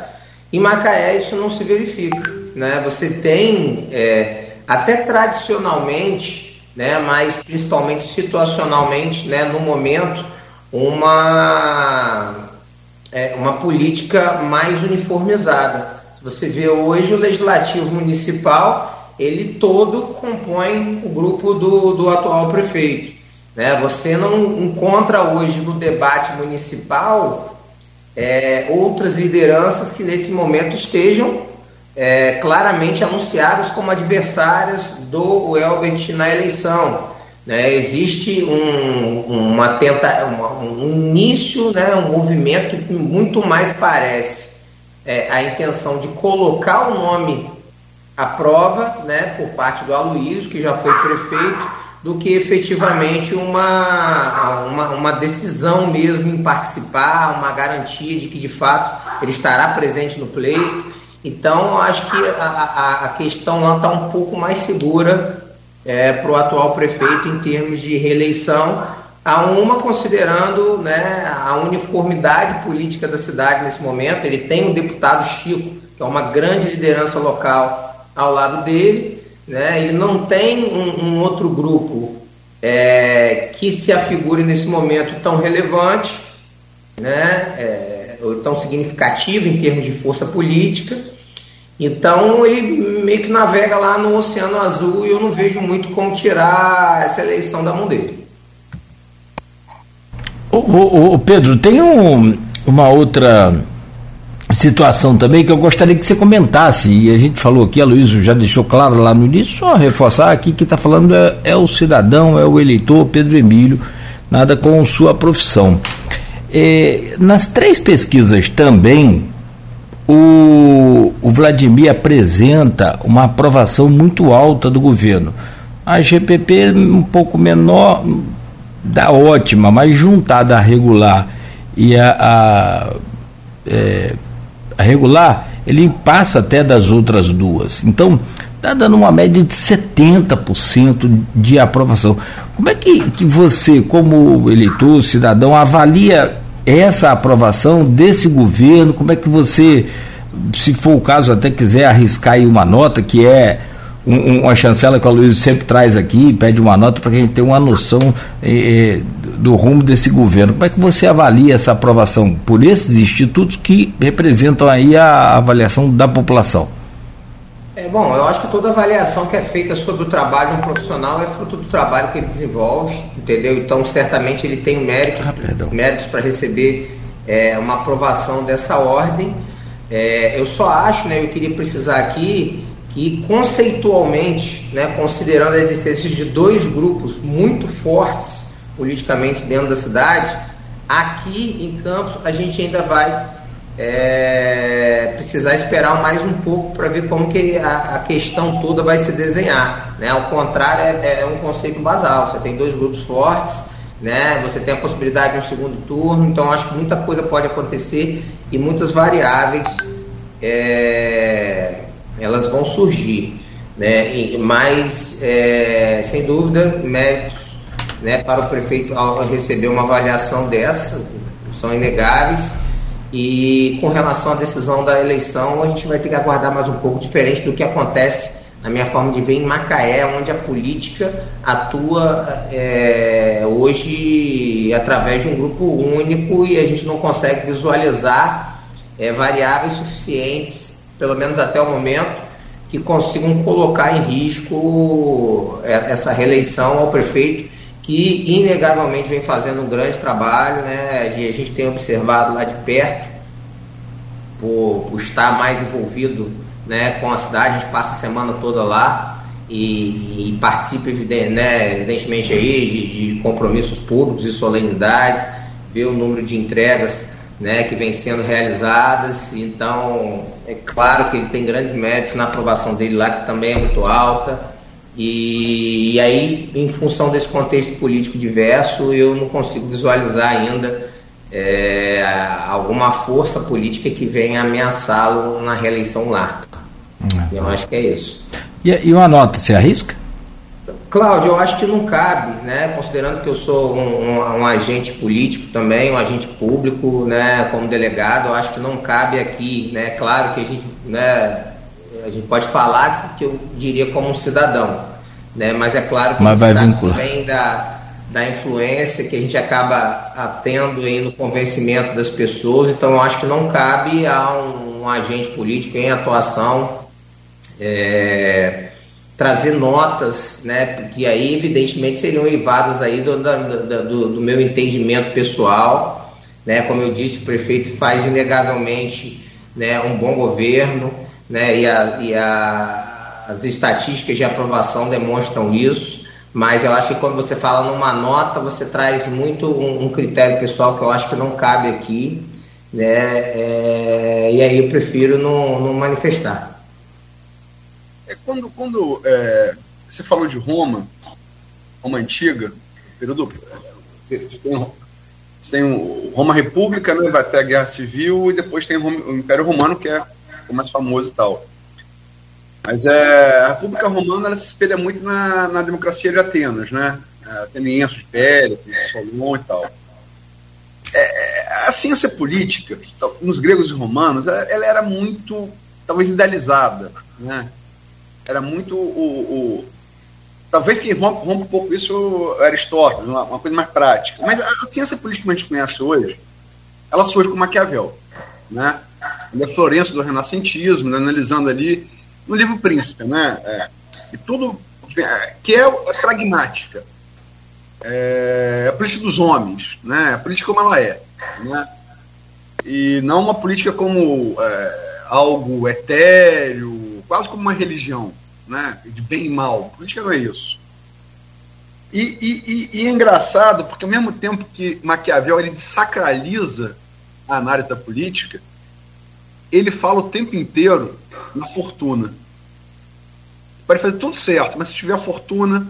Em Macaé isso não se verifica. Né? Você tem, é, até tradicionalmente, né, mas principalmente situacionalmente, né, no momento, uma, é, uma política mais uniformizada. Você vê hoje o Legislativo Municipal ele todo compõe o grupo do, do atual prefeito. Né? Você não encontra hoje no debate municipal é, outras lideranças que nesse momento estejam é, claramente anunciadas como adversárias do Elbert na eleição. Né? Existe um, uma tenta, um início, né? um movimento que muito mais parece é, a intenção de colocar o nome à prova né? por parte do Aloysio, que já foi prefeito, do que efetivamente uma, uma, uma decisão mesmo em participar, uma garantia de que de fato ele estará presente no pleito. Então, acho que a, a, a questão lá está um pouco mais segura é, para o atual prefeito em termos de reeleição, a uma considerando né, a uniformidade política da cidade nesse momento. Ele tem o deputado Chico, que é uma grande liderança local ao lado dele. Né? Ele não tem um, um outro grupo é, que se afigure nesse momento tão relevante, né? É, ou tão significativo em termos de força política. Então ele meio que navega lá no Oceano Azul e eu não vejo muito como tirar essa eleição da mão dele. O, Pedro, tem um, uma outra situação também que eu gostaria que você comentasse, e a gente falou aqui, a Luísa já deixou claro lá no início, só reforçar aqui que está falando é, é, o cidadão, é o eleitor Pedro Emílio, nada com sua profissão. É, nas três pesquisas também, o, o Vladimir apresenta uma aprovação muito alta do governo. A GPP um pouco menor, da ótima, mas juntada a regular e a, a, é, regular, ele passa até das outras duas. Então, está dando uma média de 70% de aprovação. Como é que, que você, como eleitor, cidadão, avalia essa aprovação desse governo? Como é que você, se for o caso, até quiser arriscar aí uma nota, que é um, uma chancela que o Luiz sempre traz aqui, pede uma nota para que a gente tenha uma noção eh, eh, do rumo desse governo. Como é que você avalia essa aprovação por esses institutos que representam aí a avaliação da população? É bom, eu acho que toda avaliação que é feita sobre o trabalho de um profissional é fruto do trabalho que ele desenvolve, entendeu? Então, certamente ele tem mérito, ah, méritos para receber é, uma aprovação dessa ordem. É, eu só acho, né, eu queria precisar aqui que conceitualmente, né, considerando a existência de dois grupos muito fortes politicamente dentro da cidade, aqui em Campos a gente ainda vai é, precisar esperar mais um pouco para ver como que a, a, questão toda vai se desenhar. Né? Ao contrário, é, é, um conceito basal. Você tem dois grupos fortes, né? você tem a possibilidade de um segundo turno, então acho que muita coisa pode acontecer e muitas variáveis é, elas vão surgir. Né? E, mas, é, sem dúvida, méritos né, para o prefeito ao receber uma avaliação dessa são inegáveis e com relação à decisão da eleição, a gente vai ter que aguardar mais um pouco, diferente do que acontece na minha forma de ver em Macaé, onde a política atua é, hoje através de um grupo único e a gente não consegue visualizar é, variáveis suficientes, pelo menos até o momento, que consigam colocar em risco é, essa reeleição ao prefeito que inegavelmente vem fazendo um grande trabalho, né? A gente tem observado lá de perto, por, por estar mais envolvido né, com a cidade, a gente passa a semana toda lá e, e participa né, evidentemente aí de, de, compromissos públicos e solenidades, vê o número de entregas né, que vem sendo realizadas, então é claro que ele tem grandes méritos na aprovação dele lá, que também é muito alta e, e, aí, em função desse contexto político diverso, eu não consigo visualizar ainda é, alguma força política que venha ameaçá-lo na reeleição lá. Hum. Eu acho que é isso. E, e uma nota, você arrisca? Cláudio, eu acho que não cabe, né? Considerando que eu sou um, um, um, agente político também, um agente público, né? Como delegado, eu acho que não cabe aqui, né? Claro que a gente, né? a gente pode falar que eu diria como um cidadão, né? Mas é claro que Mas vai também da, da influência que a gente acaba tendo aí no convencimento das pessoas, então eu acho que não cabe a um, um agente político em atuação é, trazer notas, né? Que aí evidentemente seriam eivadas aí do, do, do meu entendimento pessoal, né? Como eu disse, o prefeito faz inegavelmente né, um bom governo, né? E, a, e a, as estatísticas de aprovação demonstram isso. Mas eu acho que quando você fala numa nota, você traz muito um, um critério pessoal que eu acho que não cabe aqui, né? É, e aí eu prefiro não, não manifestar. É, quando quando é, você falou de Roma, Roma antiga, período você, você tem, você tem o Roma República, né, vai até a Guerra Civil, e depois tem o Império Romano, que é o mais famoso e tal. Mas é, a República Romana ela se espelha muito na, na democracia de Atenas, né? Atenienses, Péricles, Solon e tal. É, é, a ciência política, nos gregos e romanos, ela, ela era muito, talvez, idealizada, né? Era muito o, o talvez quem rompe, rompe um pouco isso Aristóteles, uma, uma, coisa mais prática. Mas a, a, ciência política que a gente conhece hoje, ela surge com Maquiavel, né? Ele é Florenço do renascentismo, né? analisando ali no livro Príncipe, né? É, e tudo é, que é, é pragmática. É, a política dos homens, né? A política como ela é, né? E não uma política como é, algo etéreo, quase como uma religião, né? De bem e mal. Política não é isso. E, e, e, e, é engraçado, porque ao mesmo tempo que Maquiavel ele sacraliza a análise da política, ele fala o tempo inteiro na fortuna. Pode fazer tudo certo, mas se tiver fortuna,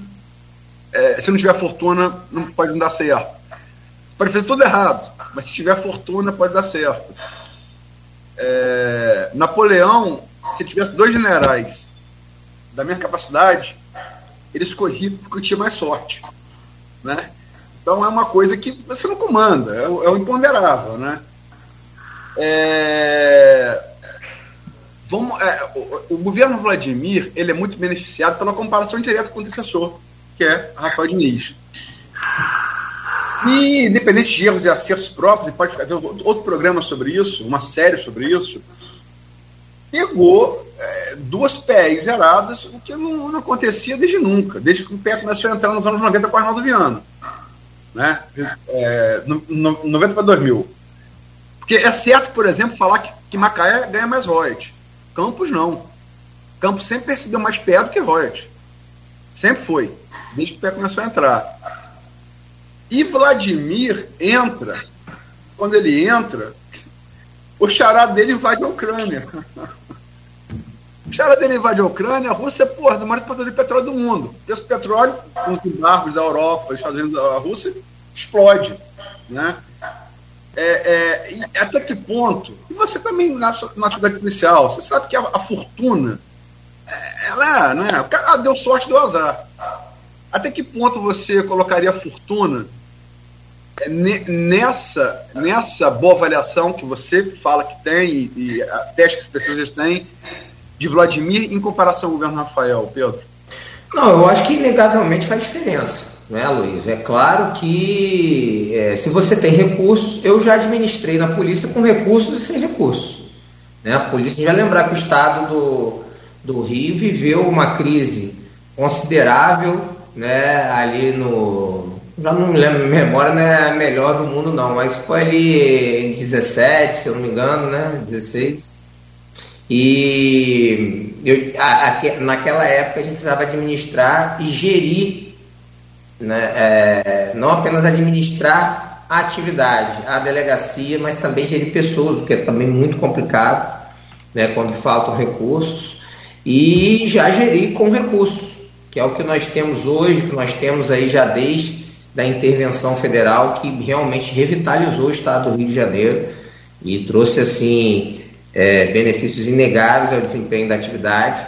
é, se não tiver fortuna, não pode não dar certo. Pode fazer tudo errado, mas se tiver fortuna, pode dar certo. É, Napoleão, se tivesse dois generais da mesma capacidade, ele escolhia porque tinha mais sorte. Né? Então é uma coisa que você não comanda, é o, é o imponderável. Né? É, vamos, é, o, o, governo Vladimir ele é muito beneficiado pela comparação direta com o antecessor, que é Rafael Diniz. E, independente de erros e acertos próprios, pode fazer outro programa sobre isso, uma série sobre isso, pegou é, duas PEs zeradas, o que não, não, acontecia desde nunca, desde que o PE começou a entrar nos anos 90 com o Arnaldo Viana. Né? É, no, no, 90 para 2000. Porque é certo, por exemplo, falar que, que Macaé ganha mais royalties. Campos não. Campos sempre percebeu mais pé do que royalties. Sempre foi. Desde que o pé começou a entrar. E Vladimir entra. Quando ele entra, o xará dele invade a Ucrânia. O xará dele invade a Ucrânia, a Rússia é, porra, do maior exportador de petróleo do mundo. Esse petróleo, com os embargos da Europa, dos Estados Unidos, a Rússia, explode. Né? É, é, até que ponto? E você também, na, na atividade policial, você sabe que a, a fortuna, é, ela, né, o cara deu sorte, deu azar. Até que ponto você colocaria a fortuna nessa, nessa boa avaliação que você fala que tem e, e a teste que as pessoas têm de Vladimir em comparação ao governo Rafael, Pedro? Não, eu acho que inegavelmente faz diferença né, Luiz? É claro que é, se você tem recursos, eu já administrei na polícia com recursos e sem recursos. Né? A polícia já lembrar que o estado do, do Rio viveu uma crise considerável né, ali no. Já não me lembro, memória não é a melhor do mundo, não, mas foi ali em 17, se eu não me engano, né? 16. E eu, a, a, naquela época a gente precisava administrar e gerir né, é, não apenas administrar a atividade, a delegacia, mas também gerir pessoas, o que é também muito complicado, né, quando faltam recursos, e já gerir com recursos, que é o que nós temos hoje, que nós temos aí já desde da intervenção federal, que realmente revitalizou o estado do Rio de Janeiro e trouxe assim é, benefícios inegáveis ao desempenho da atividade.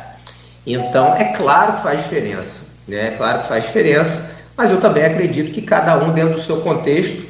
Então, é claro que faz diferença, né? É claro que faz diferença mas eu também acredito que cada um, dentro do seu contexto,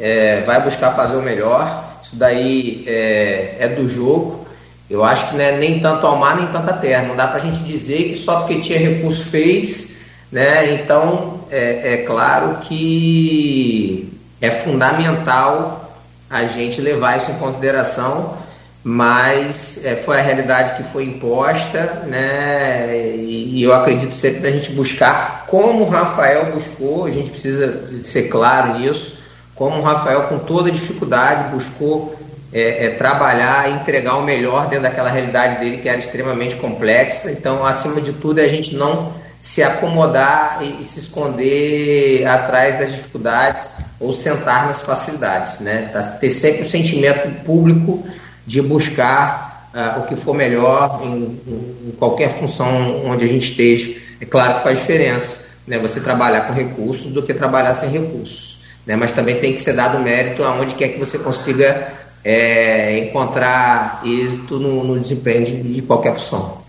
é, vai buscar fazer o melhor. Isso daí é, é do jogo. Eu acho que é nem tanto ao mar, nem tanto à terra. Não dá para a gente dizer que só porque tinha recurso fez. Né? Então, é, é claro que é fundamental a gente levar isso em consideração mas é, foi a realidade que foi imposta, né? E, e, eu acredito sempre da gente buscar como o Rafael buscou, a gente precisa ser claro nisso, como o Rafael com toda dificuldade buscou é, é, trabalhar entregar o melhor dentro daquela realidade dele que era extremamente complexa. Então, acima de tudo, é a gente não se acomodar e, e se esconder atrás das dificuldades ou sentar nas facilidades, né? Tá, ter sempre o sentimento público de buscar uh, o que for melhor em, em, qualquer função onde a gente esteja. É claro que faz diferença, né? Você trabalhar com recursos do que trabalhar sem recursos, né? Mas também tem que ser dado mérito aonde quer que você consiga é, encontrar êxito no, no desempenho de, de, qualquer função.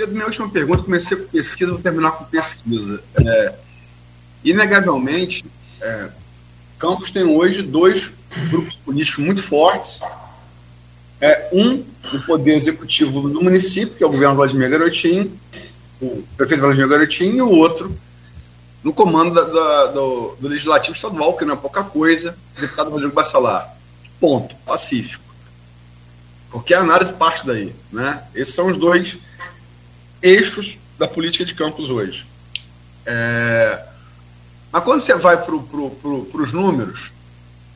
Pedro, minha última pergunta, comecei com pesquisa, vou terminar com pesquisa. É, inegavelmente, é, Campos tem hoje dois grupos políticos muito fortes. É, um no poder executivo do município, que é o governo Vladimir Garotinho, o prefeito Vladimir Garotinho, e o outro no comando da, da, do, do, Legislativo Estadual, que não é pouca coisa, o deputado Rodrigo Bacelar. Ponto. Pacífico. A análise parte daí. Né? Esses são os dois eixos da política de campos hoje. É... Mas quando você vai para pro, pro, os números,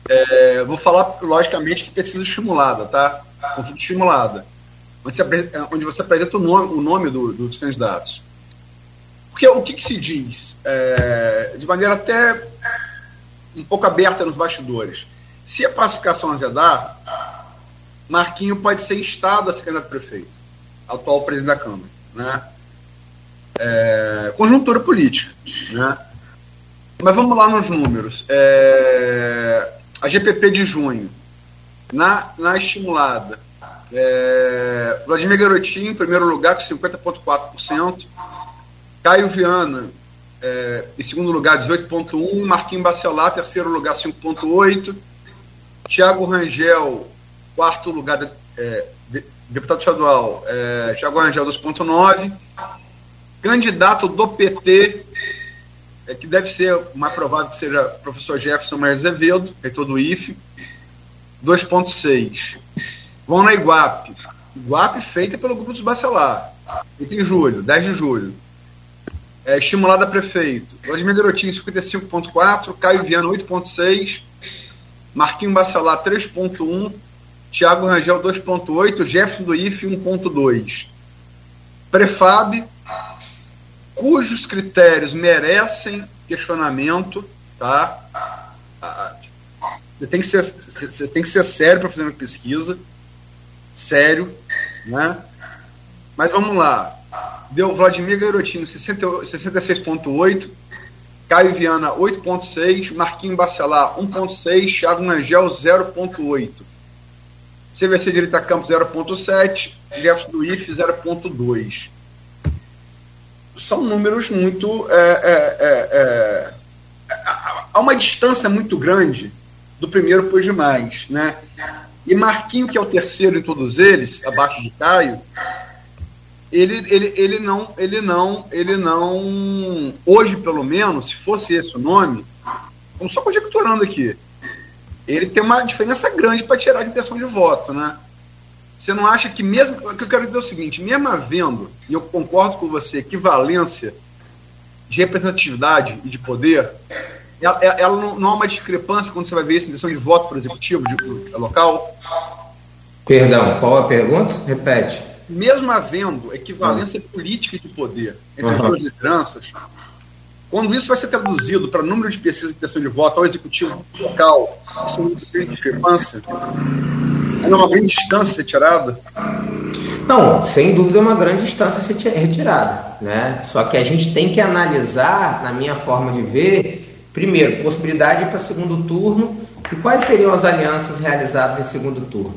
é... vou falar, logicamente, que pesquisa estimulada, tá? Consulta estimulada. Onde você, onde você apresenta o nome, o nome do, dos candidatos. Porque o que, que se diz? É... de maneira até um pouco aberta nos bastidores se a pacificação azedar, Marquinho pode ser instado a ser candidato prefeito, atual presidente da Câmara. Né? É, conjuntura política. Né? Mas vamos lá nos números. É, a GPP de junho, na, na estimulada, é, Vladimir Garotinho, em primeiro lugar, com 50,4%. Caio Viana, é, em segundo lugar, 18,1%. Marquinhos Bacelar, terceiro lugar, 5,8%. Tiago Rangel, quarto lugar, é, deputado estadual, é, Tiago Rangel, 2,9. Candidato do PT, é, que deve ser mais provável que seja professor Jefferson Maia Azevedo, reitor do IFE, 2,6. Vão na Iguape. Iguape feita pelo Grupo dos Bacelar, feita em julho, 10 de julho. É, estimulada a prefeito. Vladimir Garotinho, 55,4. Caio Viana, 8,6. Marquinhos Bacelar 3.1, Thiago Rangel 2.8, Jefferson do IF 1.2. Prefab, cujos critérios merecem questionamento, tá? Você tem que ser, você tem que ser sério para fazer uma pesquisa, sério, né? Mas vamos lá. Deu Vladimir Garotinho 66.8, Caio Viana 8.6, Marquinhos Bacelar 1.6, Thiago Nangel 0.8. CVC Direita Campos 0.7, Jefferson do IF 0.2. São números muito. É, é, é, é, há uma distância muito grande do primeiro para os demais. Né? E Marquinho, que é o terceiro em todos eles, abaixo de Caio, ele, ele, ele não, ele não, ele não, hoje pelo menos, se fosse esse o nome, vamos só conjecturando aqui, ele tem uma diferença grande para tirar a intenção de voto, né? Você não acha que mesmo, o que eu quero dizer é o seguinte, mesmo havendo, e eu concordo com você, equivalência de representatividade e de poder, ela, ela não, não, há uma discrepância quando você vai ver essa intenção de voto para o executivo de, local? Perdão, qual a pergunta? Repete mesmo havendo equivalência uhum. política de poder entre as duas lideranças, quando isso vai ser traduzido para número de pesquisas de intenção de voto ao executivo local, isso é grande discrepância, é uma grande distância ser tirada? Não, sem dúvida é uma grande distância ser retirada. Né? Só que a gente tem que analisar, na minha forma de ver, primeiro, possibilidade para segundo turno e quais seriam as alianças realizadas em segundo turno.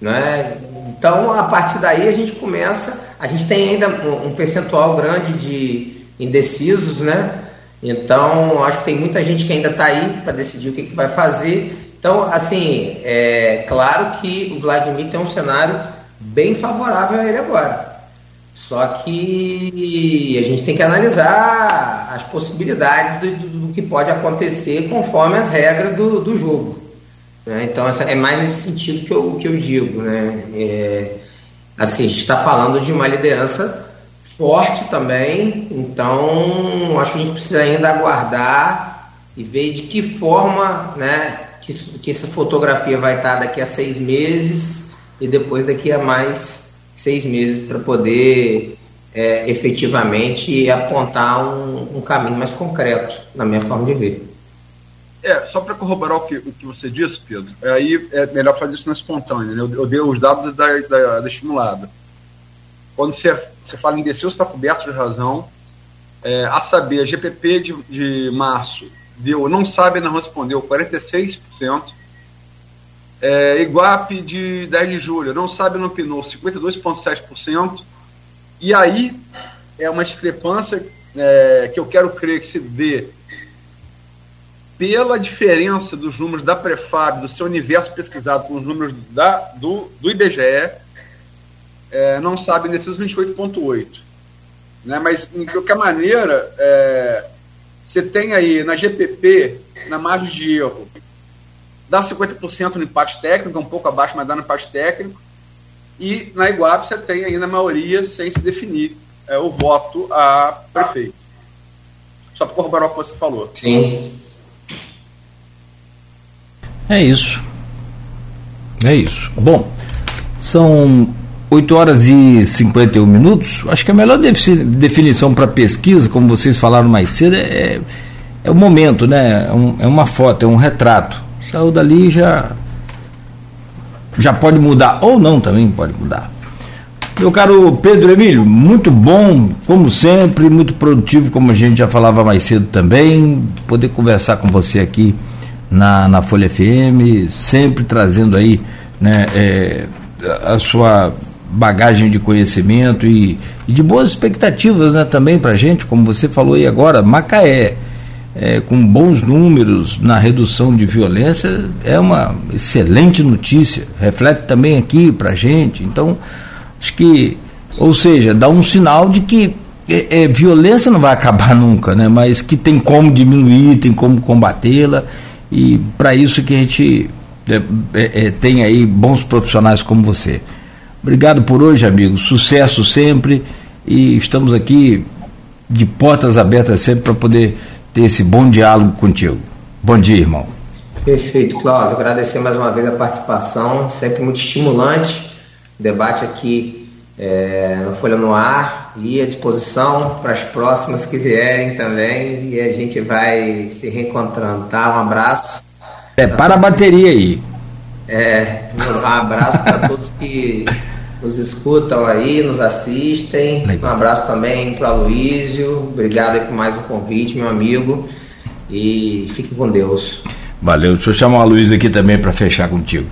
Né? Então, a partir daí, a gente começa. A gente tem ainda um percentual grande de indecisos, né? Então, acho que tem muita gente que ainda está aí para decidir o que, que, vai fazer. Então, assim, é claro que o Vladimir tem um cenário bem favorável a ele agora. Só que a gente tem que analisar as possibilidades do, do, do que pode acontecer conforme as regras do, do jogo. Né? Então, é mais nesse sentido que eu, que eu digo. Né? É, assim, a gente está falando de uma liderança forte também, então acho que a gente precisa ainda aguardar e ver de que forma, né, que, que essa fotografia vai estar daqui a seis meses e depois daqui a mais seis meses para poder é, efetivamente apontar um, um, caminho mais concreto, na minha forma de ver. É, só para corroborar o que, o que você disse, Pedro, aí é melhor fazer isso na espontânea. Né? Eu, eu dei os dados da, da, da estimulada. Quando você, você fala em descer, você está coberto de razão. É, a saber, a GPP de, de março deu, não sabe, não respondeu, 46%. É, Iguape de 10 de julho, não sabe, não pinou, 52,7%. E aí é uma discrepância é, que eu quero crer que se dê pela diferença dos números da Prefab, do seu universo pesquisado com os números da, do, do IBGE, é, não sabe nesses 28,8. Né? Mas, de qualquer maneira, é, você tem aí na GPP, na margem de erro, dá 50% no empate técnico, um pouco abaixo, mas dá no empate técnico. E na Iguape você tem ainda a maioria sem se definir é, o voto a prefeito. Só para corroborar o que você falou. Sim. É isso. É isso. Bom, são 8 horas e 51 minutos. Acho que a melhor definição para pesquisa, como vocês falaram mais cedo, é, é o momento, né? É, é, uma foto, é um retrato. Saiu dali já já pode mudar ou não também pode mudar. Meu caro Pedro Emílio, muito bom, como sempre, muito produtivo, como a gente já falava mais cedo também, poder conversar com você aqui na, na Folha FM, sempre trazendo aí né, é, a sua bagagem de conhecimento e, e de boas expectativas né, também para a gente, como você falou aí agora, Macaé, é, com bons números na redução de violência, é uma excelente notícia, reflete também aqui para a gente, então acho que, ou seja, dá um sinal de que é, é, violência não vai acabar nunca, né, mas que tem como diminuir, tem como combatê-la e para isso que a gente é, é, é, tem aí bons profissionais como você. Obrigado por hoje, amigo. Sucesso sempre e estamos aqui de portas abertas sempre para poder ter esse bom diálogo contigo. Bom dia, irmão. Perfeito, Cláudio. Agradecer mais uma vez a participação, sempre muito estimulante. O debate aqui é, no Folha no Ar e à disposição para as próximas que vierem também. E a gente vai se reencontrando, tá? Um abraço. É, para a bateria aí. É, um abraço para todos que nos escutam aí, nos assistem. Legal. Um abraço também para o Aloysio. Obrigado por mais um convite, meu amigo. E fique com Deus. Valeu. Deixa eu chamar a Luiz aqui também para fechar contigo.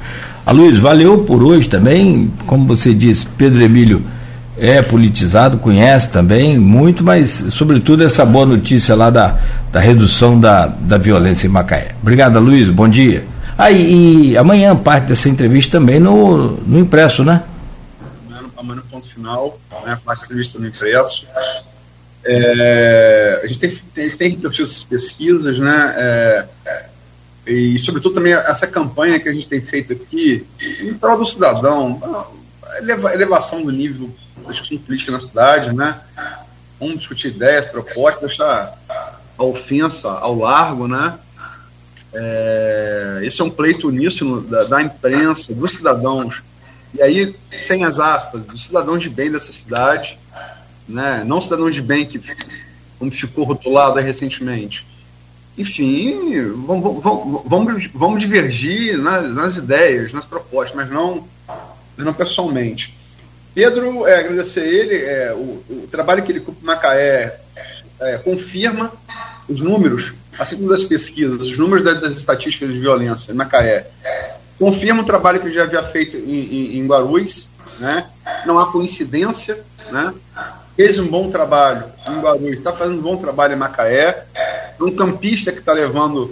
A Luiz, valeu por hoje também. Como você disse, Pedro Emílio é politizado, conhece também muito, mas sobretudo essa boa notícia lá da, da redução da, da violência em Macaé. Obrigado, Luiz. Bom dia. Ah, e, e amanhã parte dessa entrevista também no, no impresso, né? Amanhã no ponto final, né, mais entrevista no impresso. É, a gente tem, tem, tem repetido essas pesquisas, né? É, e, sobretudo, também essa campanha que a gente tem feito aqui em prol do cidadão, a elevação do nível da discussão política na cidade, né? Vamos discutir ideias, propostas, deixar a ofensa ao largo, né? É, esse é um pleito uníssono da, da imprensa, dos cidadãos e aí, sem as aspas, dos cidadãos de bem dessa cidade, né? não cidadão de bem que como ficou rotulado recentemente. Enfim, vamos, vamos, vamos, vamos divergir nas, nas, ideias, nas propostas, mas não, não pessoalmente. Pedro, é, agradecer a ele, é, o, o, trabalho que ele cumpre em Macaé é, confirma os números, assim como das pesquisas, os números das, das estatísticas de violência em Macaé confirma o trabalho que ele já havia feito em, em, em Guarulhos, né? não há coincidência, né? fez um bom trabalho em Guarulhos, está fazendo um bom trabalho em Macaé, um campista que está levando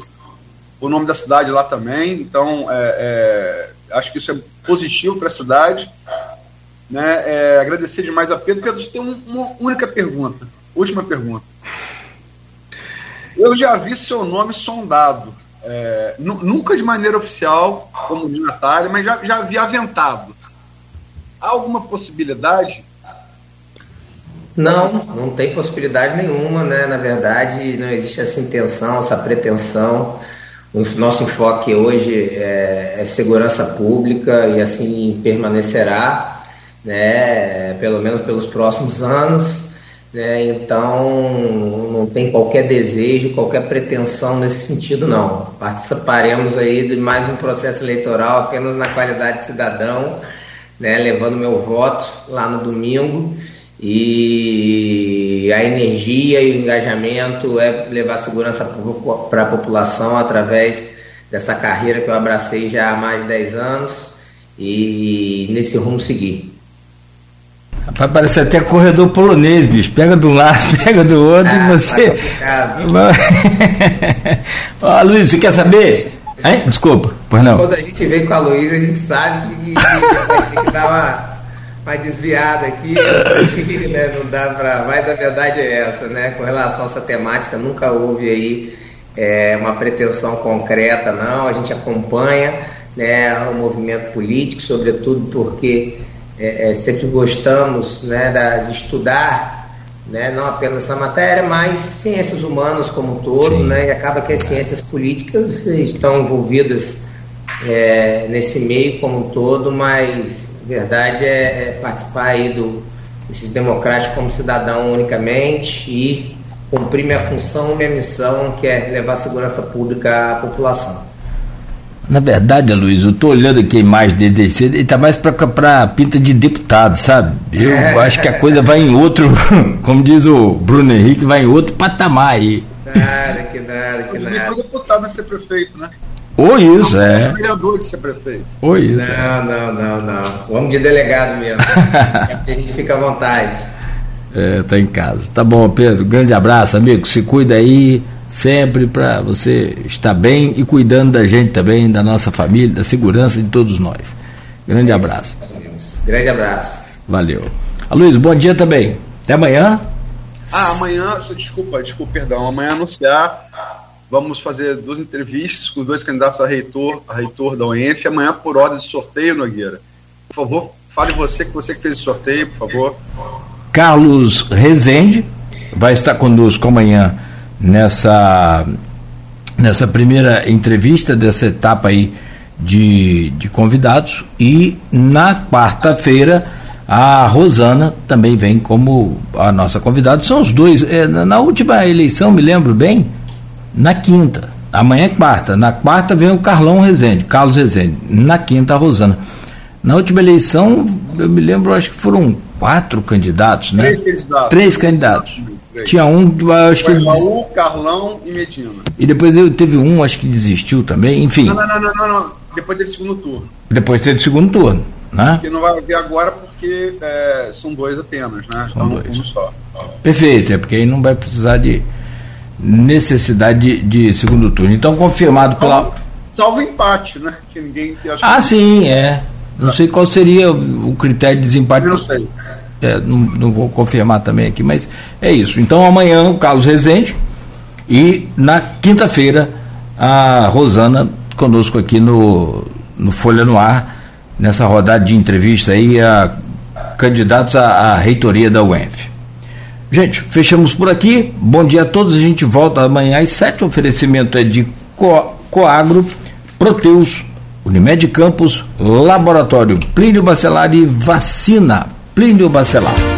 o nome da cidade lá também, então é, é, acho que isso é positivo para a cidade. Né? É, agradecer demais a Pedro. Pedro, tem uma única pergunta, última pergunta. Eu já vi seu nome sondado é, nunca de maneira oficial, como dignatário, mas já, já havia aventado. Há alguma possibilidade? Não, não tem possibilidade nenhuma, né? Na verdade, não existe essa intenção, essa pretensão. O nosso enfoque hoje é, é segurança pública e assim permanecerá, né, pelo menos pelos próximos anos. Né, então não tem qualquer desejo, qualquer pretensão nesse sentido não. Participaremos aí de mais um processo eleitoral apenas na qualidade de cidadão, né, levando meu voto lá no domingo e a energia e o engajamento é levar segurança para a população através dessa carreira que eu abracei já há mais de 10 anos e nesse rumo seguir. Rapaz, parece até corredor polonês, bicho. Pega de um lado, pega do outro ah, e você. Ó, Luiz, você quer saber? Hein? Desculpa, pois não. Quando a gente vem com a Luísa, a gente sabe que, que, que dar uma uma desviada aqui, né? não dá para. Mas a verdade é essa, né? Com relação a essa temática, nunca houve aí é, uma pretensão concreta, não. A gente acompanha né, o movimento político, sobretudo porque é, é, sempre gostamos né, da, de estudar né, não apenas essa matéria, mas ciências humanas como um todo, né, e acaba que as ciências políticas estão envolvidas é, nesse meio como um todo, mas verdade é, é participar aí do esses democráticos como cidadão unicamente e cumprir minha função, minha missão, que é levar segurança pública à população. Na verdade, Luiz, eu estou olhando aqui a imagem dele, ele está mais para pinta de deputado, sabe? Eu é. acho que a coisa vai em outro, como diz o Bruno Henrique, vai em outro patamar aí. Nada, que nada, que nada. Mas foi deputado a ser prefeito, né? Ou isso, não, é. vereador de ser prefeito. Ou isso. Não, é. não, não, não. Vamos de delegado mesmo. a gente fica à vontade. É, tá em casa. Tá bom, Pedro. Grande abraço, amigo. Se cuida aí sempre para você estar bem e cuidando da gente também, da nossa família, da segurança de todos nós. Grande é abraço. Grande abraço. Valeu. A Luiz, bom dia também. Até amanhã. Ah, amanhã, desculpa, desculpa, perdão. Amanhã anunciar Vamos fazer duas entrevistas com dois candidatos a reitor, a reitor da UENF, amanhã por ordem de sorteio, Nogueira. Por favor, fale você, que você que fez o sorteio, por favor. Carlos Rezende vai estar conosco amanhã nessa, nessa primeira entrevista dessa etapa aí de, de convidados e na quarta-feira a Rosana também vem como a nossa convidada. São os dois. É, na última eleição, me lembro bem, na quinta. Amanhã é quarta. Na quarta vem o Carlão Rezende, Carlos Rezende. Na quinta, a Rosana. Na última eleição, eu me lembro, acho que foram quatro candidatos, né? Três candidatos. Três candidatos. Tinha um, acho que. Raul, Carlão e Medina. E depois teve um, acho que desistiu também, enfim. Não, não, não, não, não. não. Depois teve segundo turno. Depois teve segundo turno, né? Que não vai haver agora porque é, são dois apenas, né? São então, dois. Um só. Perfeito, é porque aí não vai precisar de necessidade de, segundo turno. Então, confirmado pela. Salvo empate, né? Que ninguém. ah, sim, é. Não sei qual seria o critério de desempate. Eu não sei. É, não, não, vou confirmar também aqui, mas é isso. Então amanhã o Carlos Rezende e na quinta-feira a Rosana conosco aqui no, no Folha no Ar, nessa rodada de entrevistas aí a candidatos à, à reitoria da UENF. Gente, fechamos por aqui. Bom dia a todos. A gente volta amanhã às sete. O oferecimento é de Co Coagro, Proteus, Unimed Campos, Laboratório Plínio Bacelar e Vacina Plínio Bacelar.